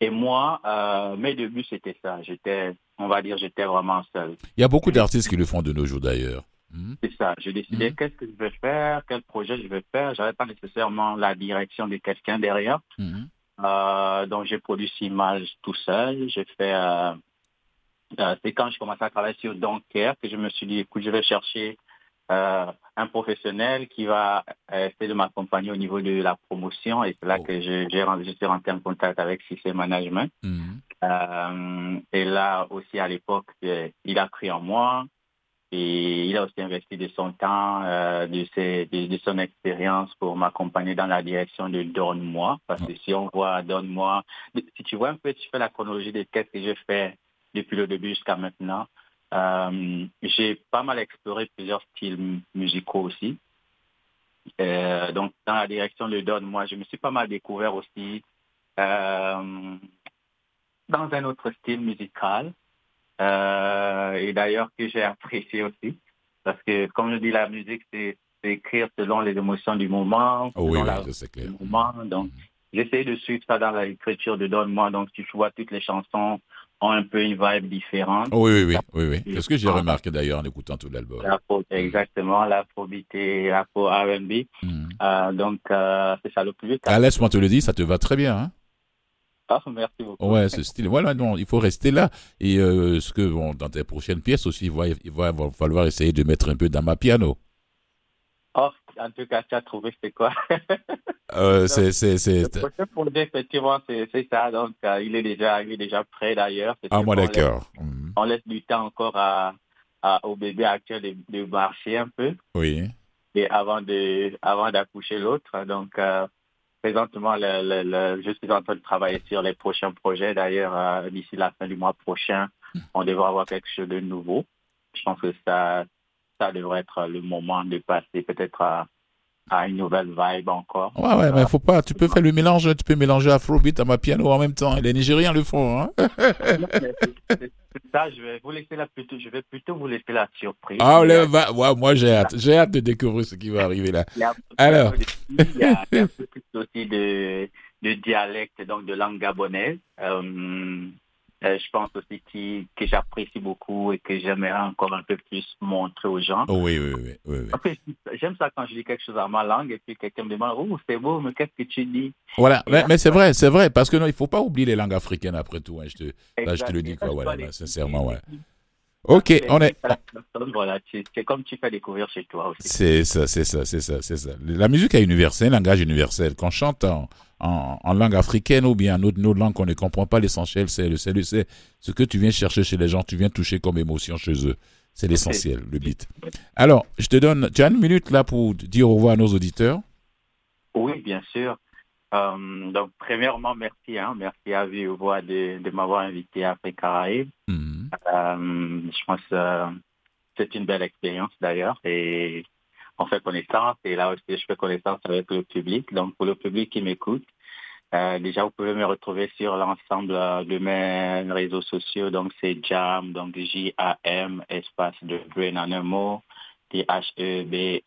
Et moi, euh, mes débuts, c'était ça. J'étais, on va dire, j'étais vraiment seul. Il y a beaucoup d'artistes qui le font de nos jours d'ailleurs. Mhm. C'est ça. Je décidais Mhm. qu'est-ce que je vais faire, quel projet je vais faire? J'avais pas nécessairement la direction de quelqu'un derrière. Euh, donc, j'ai produit six images tout seul. J'ai fait... euh, c'est quand je commençais à travailler sur Don't Care que je me suis dit, écoute, je vais chercher euh, un professionnel qui va euh, essayer de m'accompagner au niveau de la promotion. Et c'est là Oh. que je- je suis rentré en contact avec CC Management. Mhm. Euh, et là aussi à l'époque, il a cru en moi et il a aussi investi de son temps, euh, de, ses- de, de son expérience pour m'accompagner dans la direction de Donne-moi. Parce que si on voit Donne-moi, si tu vois un peu, tu fais la chronologie de qu'est-ce que j'ai fait depuis le début jusqu'à maintenant. Euh, j'ai pas mal exploré plusieurs styles musicaux aussi. Euh, donc, dans la direction de Donne-moi, je me suis pas mal découvert aussi euh, dans un autre style musical. Et d'ailleurs, que j'ai apprécié aussi. Parce que, comme je dis, la musique, c'est écrire selon les émotions du moment, Oh oui, c'est clair. moment. Donc, j'essaie de suivre ça dans l'écriture de Donne-moi. Donc, tu vois, toutes les chansons ont un peu une vibe différente. Oh, oui, oui, oui, oui, oui. C'est ce que j'ai remarqué d'ailleurs en écoutant tout l'album. Exactement, l'afrobeat et l'afro R&B. Mhm. Euh, donc, euh, c'est ça le public. Ah, laisse-moi te le dire, ça te va très bien. Hein? Ah, merci beaucoup. Ouais, ce style. Voilà, non, il faut rester là. Et euh, ce que bon, dans tes prochaines pièces aussi, il va, il va falloir essayer de mettre un peu dans ma piano. Oh, en tout cas, tu as trouvé c'est quoi Euh, c'est, c'est, Le c'est... prochain projet, effectivement, c'est c'est ça. Donc, euh, il, est déjà, il est déjà prêt d'ailleurs. Ah, moi, d'accord. Mhm. On laisse du temps encore à, à- au bébé actuel de, de marcher un peu Oui. et avant de avant d'accoucher l'autre. Donc, euh, présentement, le, le- le- je suis en train de travailler sur les prochains projets. D'ailleurs, d'ici la fin du mois prochain, on devrait avoir quelque chose de nouveau. Je pense que ça, ça devrait être le moment de passer peut-être à, à une nouvelle vibe encore. Ouais, ouais, mais faut pas. Tu peux faire le mélange, tu peux mélanger Afrobeat à ma piano en même temps. Les Nigériens le font, hein. Ça, je vais vous laisser la plutôt, je vais plutôt vous laisser la surprise. Ah, là, va, ouais, moi, j'ai hâte. J'ai hâte de découvrir ce qui va arriver là. il y a un peu Alors. de- il y a, il y a un peu plus aussi de, de dialecte, donc de langue gabonaise. Euh, euh, je pense aussi qui, que j'apprécie beaucoup et que j'aimerais encore un peu plus montrer aux gens. Oh, oui, oui, oui, J'aime ça quand je dis quelque chose en ma langue et puis quelqu'un me demande Oh, c'est beau, mais qu'est-ce que tu dis? Voilà, mais, c'est vrai, c'est vrai, parce que non, il faut pas oublier les langues africaines après tout. hein, je te, Là, je te le dis, quoi, voilà, sincèrement, ouais. Ok, on est. Voilà, c'est comme tu fais découvrir chez toi aussi. C'est ça, c'est ça, c'est ça, c'est ça. La musique est universelle, un langage universel. Qu'on chante en, en, en langue africaine ou bien en autre, une autre langue qu'on ne comprend pas, l'essentiel, c'est le, c'est ce que tu viens chercher chez les gens, tu viens toucher comme émotion chez eux. C'est l'essentiel, le beat. Alors, je te donne, tu as une minute là pour dire au revoir à nos auditeurs? Oui, bien sûr. Euh, donc, premièrement, merci. Hein, merci à Vie aux Voix de, de m'avoir invité à Afrique Caraïbes. Mhm. Euh, je pense que c'est une belle expérience d'ailleurs et on fait connaissance et là aussi je fais connaissance avec le public. Donc pour le public qui m'écoute, euh, déjà vous pouvez me retrouver sur l'ensemble euh, de mes réseaux sociaux. Donc c'est Jam, donc J-A-M, espace de Brain en un mot, T-H-E-B-R-A-I-N,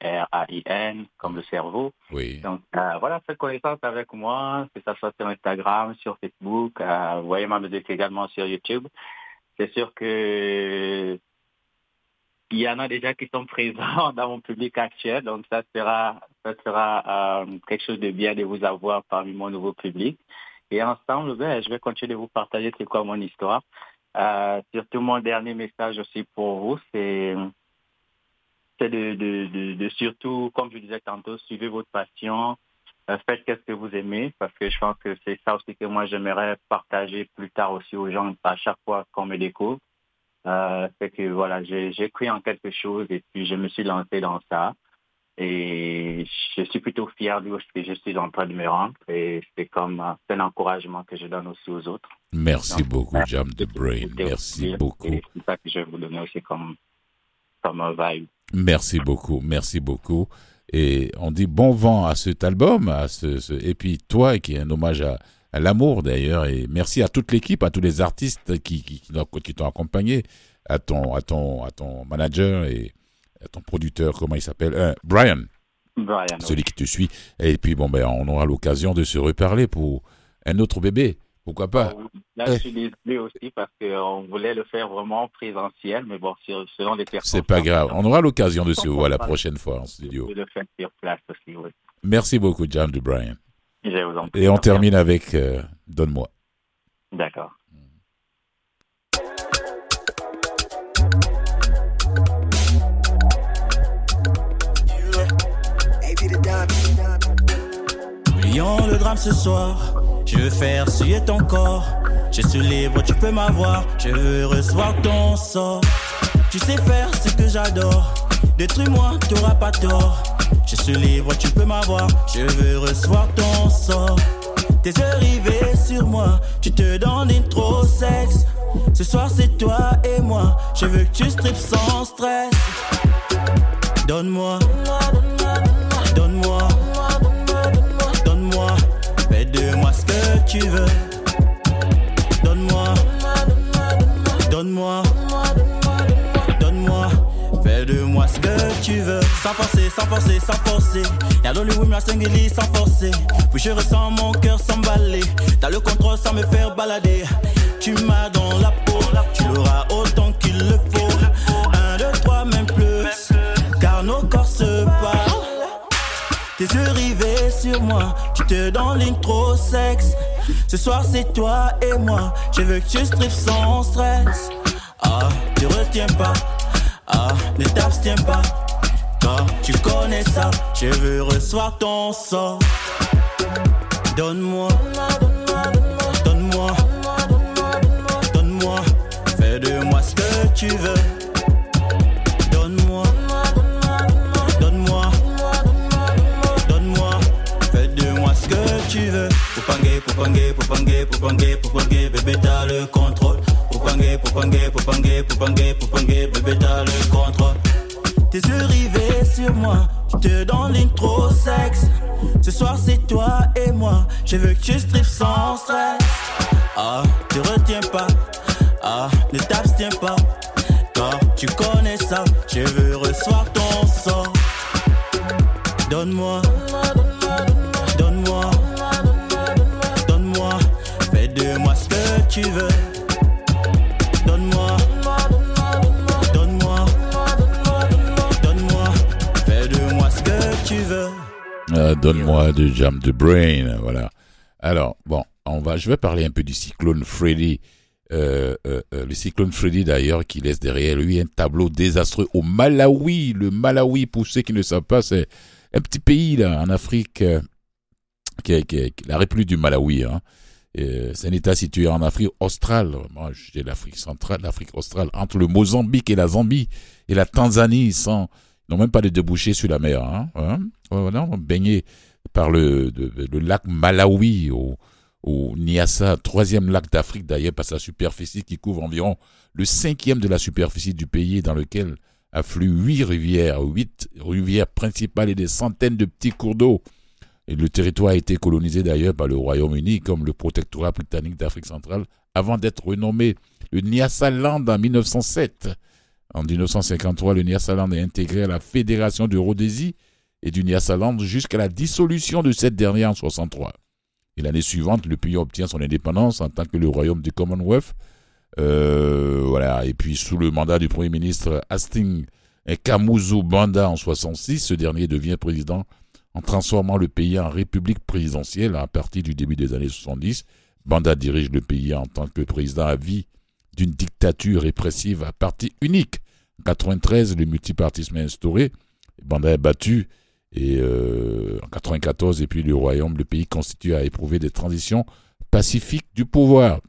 comme le cerveau. Oui. Donc euh, voilà, faites connaissance avec moi, que ça soit sur Instagram, sur Facebook. Euh, vous voyez ma musique également sur YouTube. C'est sûr que il y en a déjà qui sont présents dans mon public actuel, donc ça sera, ça sera euh, quelque chose de bien de vous avoir parmi mon nouveau public. Et ensemble, ben, je vais continuer de vous partager c'est quoi mon histoire. Euh, surtout mon dernier message aussi pour vous, c'est de, de, surtout, comme je disais tantôt, suivez votre passion, faites ce que vous aimez, parce que je pense que c'est ça aussi que moi j'aimerais partager plus tard aussi aux gens à chaque fois qu'on me découvre. Euh, c'est que voilà, j'ai cru en quelque chose et puis je me suis lancé dans ça. Et je suis plutôt fier de ce que je suis en train de me rendre. Et c'est comme euh, un encouragement que je donne aussi aux autres. Merci beaucoup, Jam de Brain. Merci beaucoup. C'est ça que je vais vous donner aussi comme, comme un vibe. Merci beaucoup, merci beaucoup. Et on dit bon vent à cet album, à ce, et puis toi, qui est un hommage à, à l'amour d'ailleurs, et merci à toute l'équipe, à tous les artistes qui, qui, qui t'ont accompagné, à ton, à, ton, à ton manager et à ton producteur, comment il s'appelle euh, Brian. Brian. Celui qui te suit. Et puis bon, ben, on aura l'occasion de se reparler pour un autre bébé. Pourquoi pas? Ah Là, je suis désolé aussi parce qu'on voulait le faire vraiment présentiel, mais bon, selon les personnes. C'est pas grave. On aura l'occasion de se voir la prochaine fois en studio. De le faire sur place aussi, oui. Merci beaucoup, John de Brian. Je vous en prie. Et on termine avec euh, Donne-moi. D'accord. Oublions le drame ce soir. Je veux faire suer ton corps. Je suis libre, tu peux m'avoir. Je veux recevoir ton sort. Tu sais faire ce que j'adore. Détruis-moi, t'auras pas tort. Je suis libre, tu peux m'avoir. Je veux recevoir ton sort. Tes yeux rivés sur moi, tu te donnes une trop sexe. Ce soir c'est toi et moi. Je veux que tu strips sans stress. Donne-moi, donne-moi, donne-moi, tu veux. Donne-moi, donne-moi, donne-moi, fais de moi ce que tu veux. Sans forcer, sans forcer, sans forcer. Y'a l'Hollywood, ma singulier sans forcer. Puis je ressens mon cœur s'emballer. T'as le contrôle sans me faire balader. Tu m'as dans la peau, tu l'auras autant qu'il le faut. Un, deux, trois, même plus. Car nos corps se parlent. Tes yeux rivés sur moi, tu te une trop sexe. Ce soir c'est toi et moi, je veux que tu strips sans stress. Ah, tu retiens pas, ah, ne t'abstiens pas. Toi, tu connais ça, je veux recevoir ton sort. Donne-moi, donne-moi, donne-moi, fais de moi ce que tu veux. Poupangue, poupangue, poupangue, poupangue, bébé t'as le contrôle. Poupangue, poupangue, poupangue, poupangue, poupangue, bébé t'as le contrôle. Tes yeux rivés sur moi, tu te donnes une trop sexe. Ce soir c'est toi et moi, je veux que tu strips sans stress. Ah, tu retiens pas, ah, ne t'abstiens pas. Toi, tu connais ça, je veux recevoir ton. Donne-moi, donne-moi, veux. Donne-moi, donne-moi, donne-moi, fais de moi ce que tu veux. Euh, Donne-moi de Jam de Brain, voilà. Alors, bon, on va, je vais parler un peu du cyclone Freddy. Euh, euh, le cyclone Freddy d'ailleurs qui laisse derrière lui un tableau désastreux au Malawi. Le Malawi, pour ceux qui ne savent pas, c'est un petit pays là en Afrique, qui la République du Malawi. Hein. C'est un État situé en Afrique australe. Moi, dis l'Afrique centrale, l'Afrique australe, entre le Mozambique et la Zambie et la Tanzanie. Sont, ils n'ont même pas de débouchés sur la mer. Hein. Hein. Baigné par le, lac Malawi au, au Niassa, troisième lac d'Afrique d'ailleurs, par sa superficie qui couvre environ le cinquième de la superficie du pays dans lequel affluent huit rivières, huit rivières principales et des centaines de petits cours d'eau. Le territoire a été colonisé d'ailleurs par le Royaume-Uni comme le protectorat britannique d'Afrique centrale avant d'être renommé le Nyassa Land en 1907. En 1953, le Nyasaland est intégré à la Fédération de Rhodésie et du Nyasaland jusqu'à la dissolution de cette dernière en 63. Et l'année suivante, le pays obtient son indépendance en tant que le royaume du Commonwealth. Euh, voilà. Et puis, sous le mandat du Premier ministre Hastings Kamuzu Banda en 66, ce dernier devient président en transformant le pays en république présidentielle à partir du début des années 70. Banda dirige le pays en tant que président à vie d'une dictature répressive à parti unique. En 93, le multipartisme est instauré. Banda est battu et euh, en 94 et puis le royaume, le pays constitue à éprouver des transitions pacifiques du pouvoir.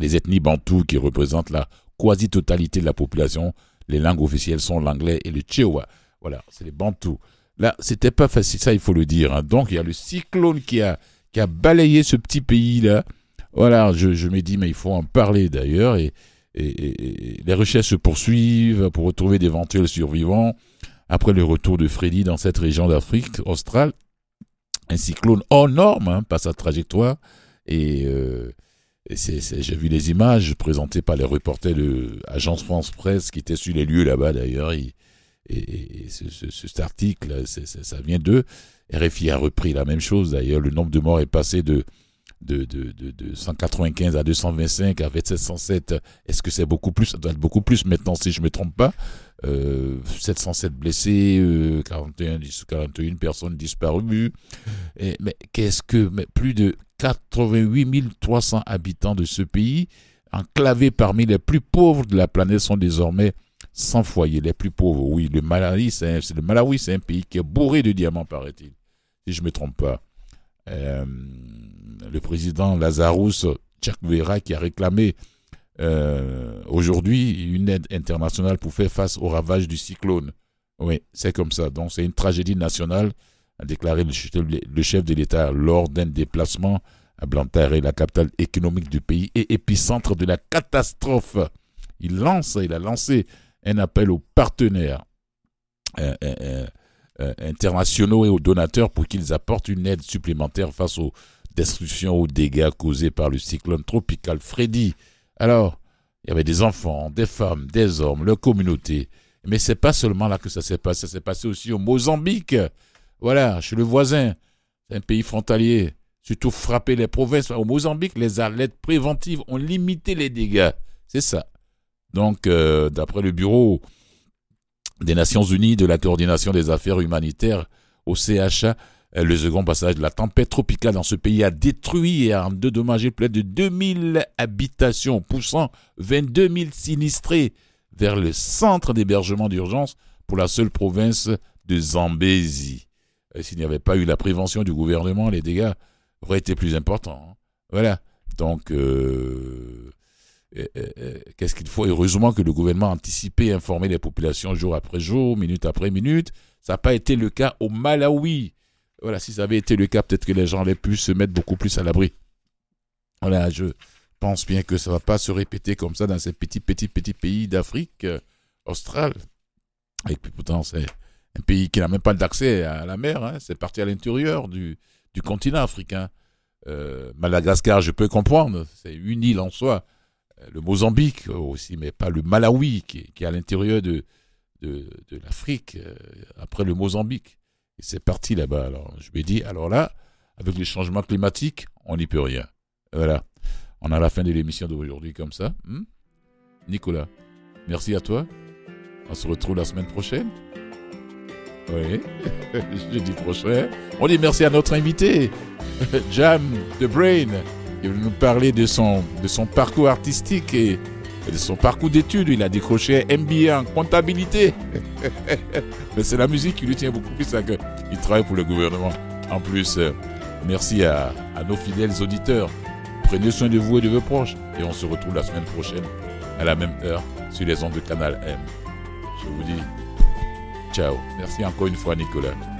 Les ethnies bantoues qui représentent la quasi-totalité de la population, les langues officielles sont l'anglais et le tchewa. Voilà, c'est les bantous. Là, c'était pas facile, ça il faut le dire. Hein. Donc il y a le cyclone qui a, qui a balayé ce petit pays-là. Voilà, je, je me dis, mais il faut en parler d'ailleurs. Et, et, les recherches se poursuivent pour retrouver d'éventuels survivants. Après le retour de Freddy dans cette région d'Afrique australe, un cyclone hors norme hein, passe sa trajectoire. Et, euh, j'ai vu les images présentées par les reporters de Agence France Presse qui étaient sur les lieux là-bas d'ailleurs. Et, et, ce, cet article, ça vient d'eux. RFI a repris la même chose d'ailleurs. Le nombre de morts est passé de, de, de, de, 195 à 225 avec 707. Est-ce que c'est beaucoup plus? Ça doit être beaucoup plus maintenant si je ne me trompe pas. Euh, 707 blessés, euh, 41, 41 personnes disparues. Mais qu'est-ce que mais plus de 88 300 habitants de ce pays, enclavés parmi les plus pauvres de la planète, sont désormais sans foyer, les plus pauvres. Oui, le Malawi, c'est le Malawi, c'est un pays qui est bourré de diamants, paraît-il, si je ne me trompe pas. Euh, le président Lazarus Tchakvera qui a réclamé euh, aujourd'hui une aide internationale pour faire face aux ravages du cyclone. Oui, c'est comme ça. Donc c'est une tragédie nationale, a déclaré le chef de l'État lors d'un déplacement à Blantyre, la capitale économique du pays et épicentre de la catastrophe. Il lance, il a lancé un appel aux partenaires euh, euh, euh, internationaux et aux donateurs pour qu'ils apportent une aide supplémentaire face aux destructions, aux dégâts causés par le cyclone tropical Freddy. Alors, il y avait des enfants, des femmes, des hommes, leur communauté. Mais c'est pas seulement là que ça s'est passé, ça s'est passé aussi au Mozambique. Voilà, chez le voisin. C'est un pays frontalier. Surtout frapper les provinces. Au Mozambique, les alertes préventives ont limité les dégâts. C'est ça. Donc, euh, d'après le Bureau des Nations Unies de la coordination des affaires humanitaires au CHA, euh, le second passage de la tempête tropicale dans ce pays a détruit et a endommagé près de 2000 habitations, poussant 22 000 sinistrés vers le centre d'hébergement d'urgence pour la seule province de Zambézie. Euh, s'il n'y avait pas eu la prévention du gouvernement, les dégâts auraient été plus importants. Hein. Voilà. Donc, qu'est-ce qu'il faut? Heureusement que le gouvernement a anticipé et informé les populations jour après jour, minute après minute. Ça n'a pas été le cas au Malawi. Voilà, si ça avait été le cas, peut-être que les gens auraient pu se mettre beaucoup plus à l'abri. Voilà, je pense bien que ça ne va pas se répéter comme ça dans ces petits, petits, petits pays d'Afrique euh, australe. Et puis pourtant, c'est un pays qui n'a même pas d'accès à la mer. Hein. C'est parti à l'intérieur du, du continent africain. Euh, Madagascar, je peux comprendre, c'est une île en soi. Euh, le Mozambique aussi, mais pas le Malawi qui, est à l'intérieur de, de, l'Afrique, euh, après le Mozambique. Et c'est parti là-bas. Alors je me dis, alors là, avec les changements climatiques, on n'y peut rien. Voilà. On a la fin de l'émission d'aujourd'hui comme ça. Hmm? Nicolas, merci à toi. On se retrouve la semaine prochaine. Oui, jeudi prochain. On dit merci à notre invité, Jam The Brain. Il va nous parler de son, de son parcours artistique et, de son parcours d'études. Il a décroché MBA en comptabilité. Mais c'est la musique qui lui tient beaucoup plus à cœur. Il travaille pour le gouvernement. En plus, euh, merci à, à nos fidèles auditeurs. Prenez soin de vous et de vos proches. Et on se retrouve la semaine prochaine à la même heure sur les ondes de Canal M. Je vous dis ciao. Merci encore une fois, Nicolas.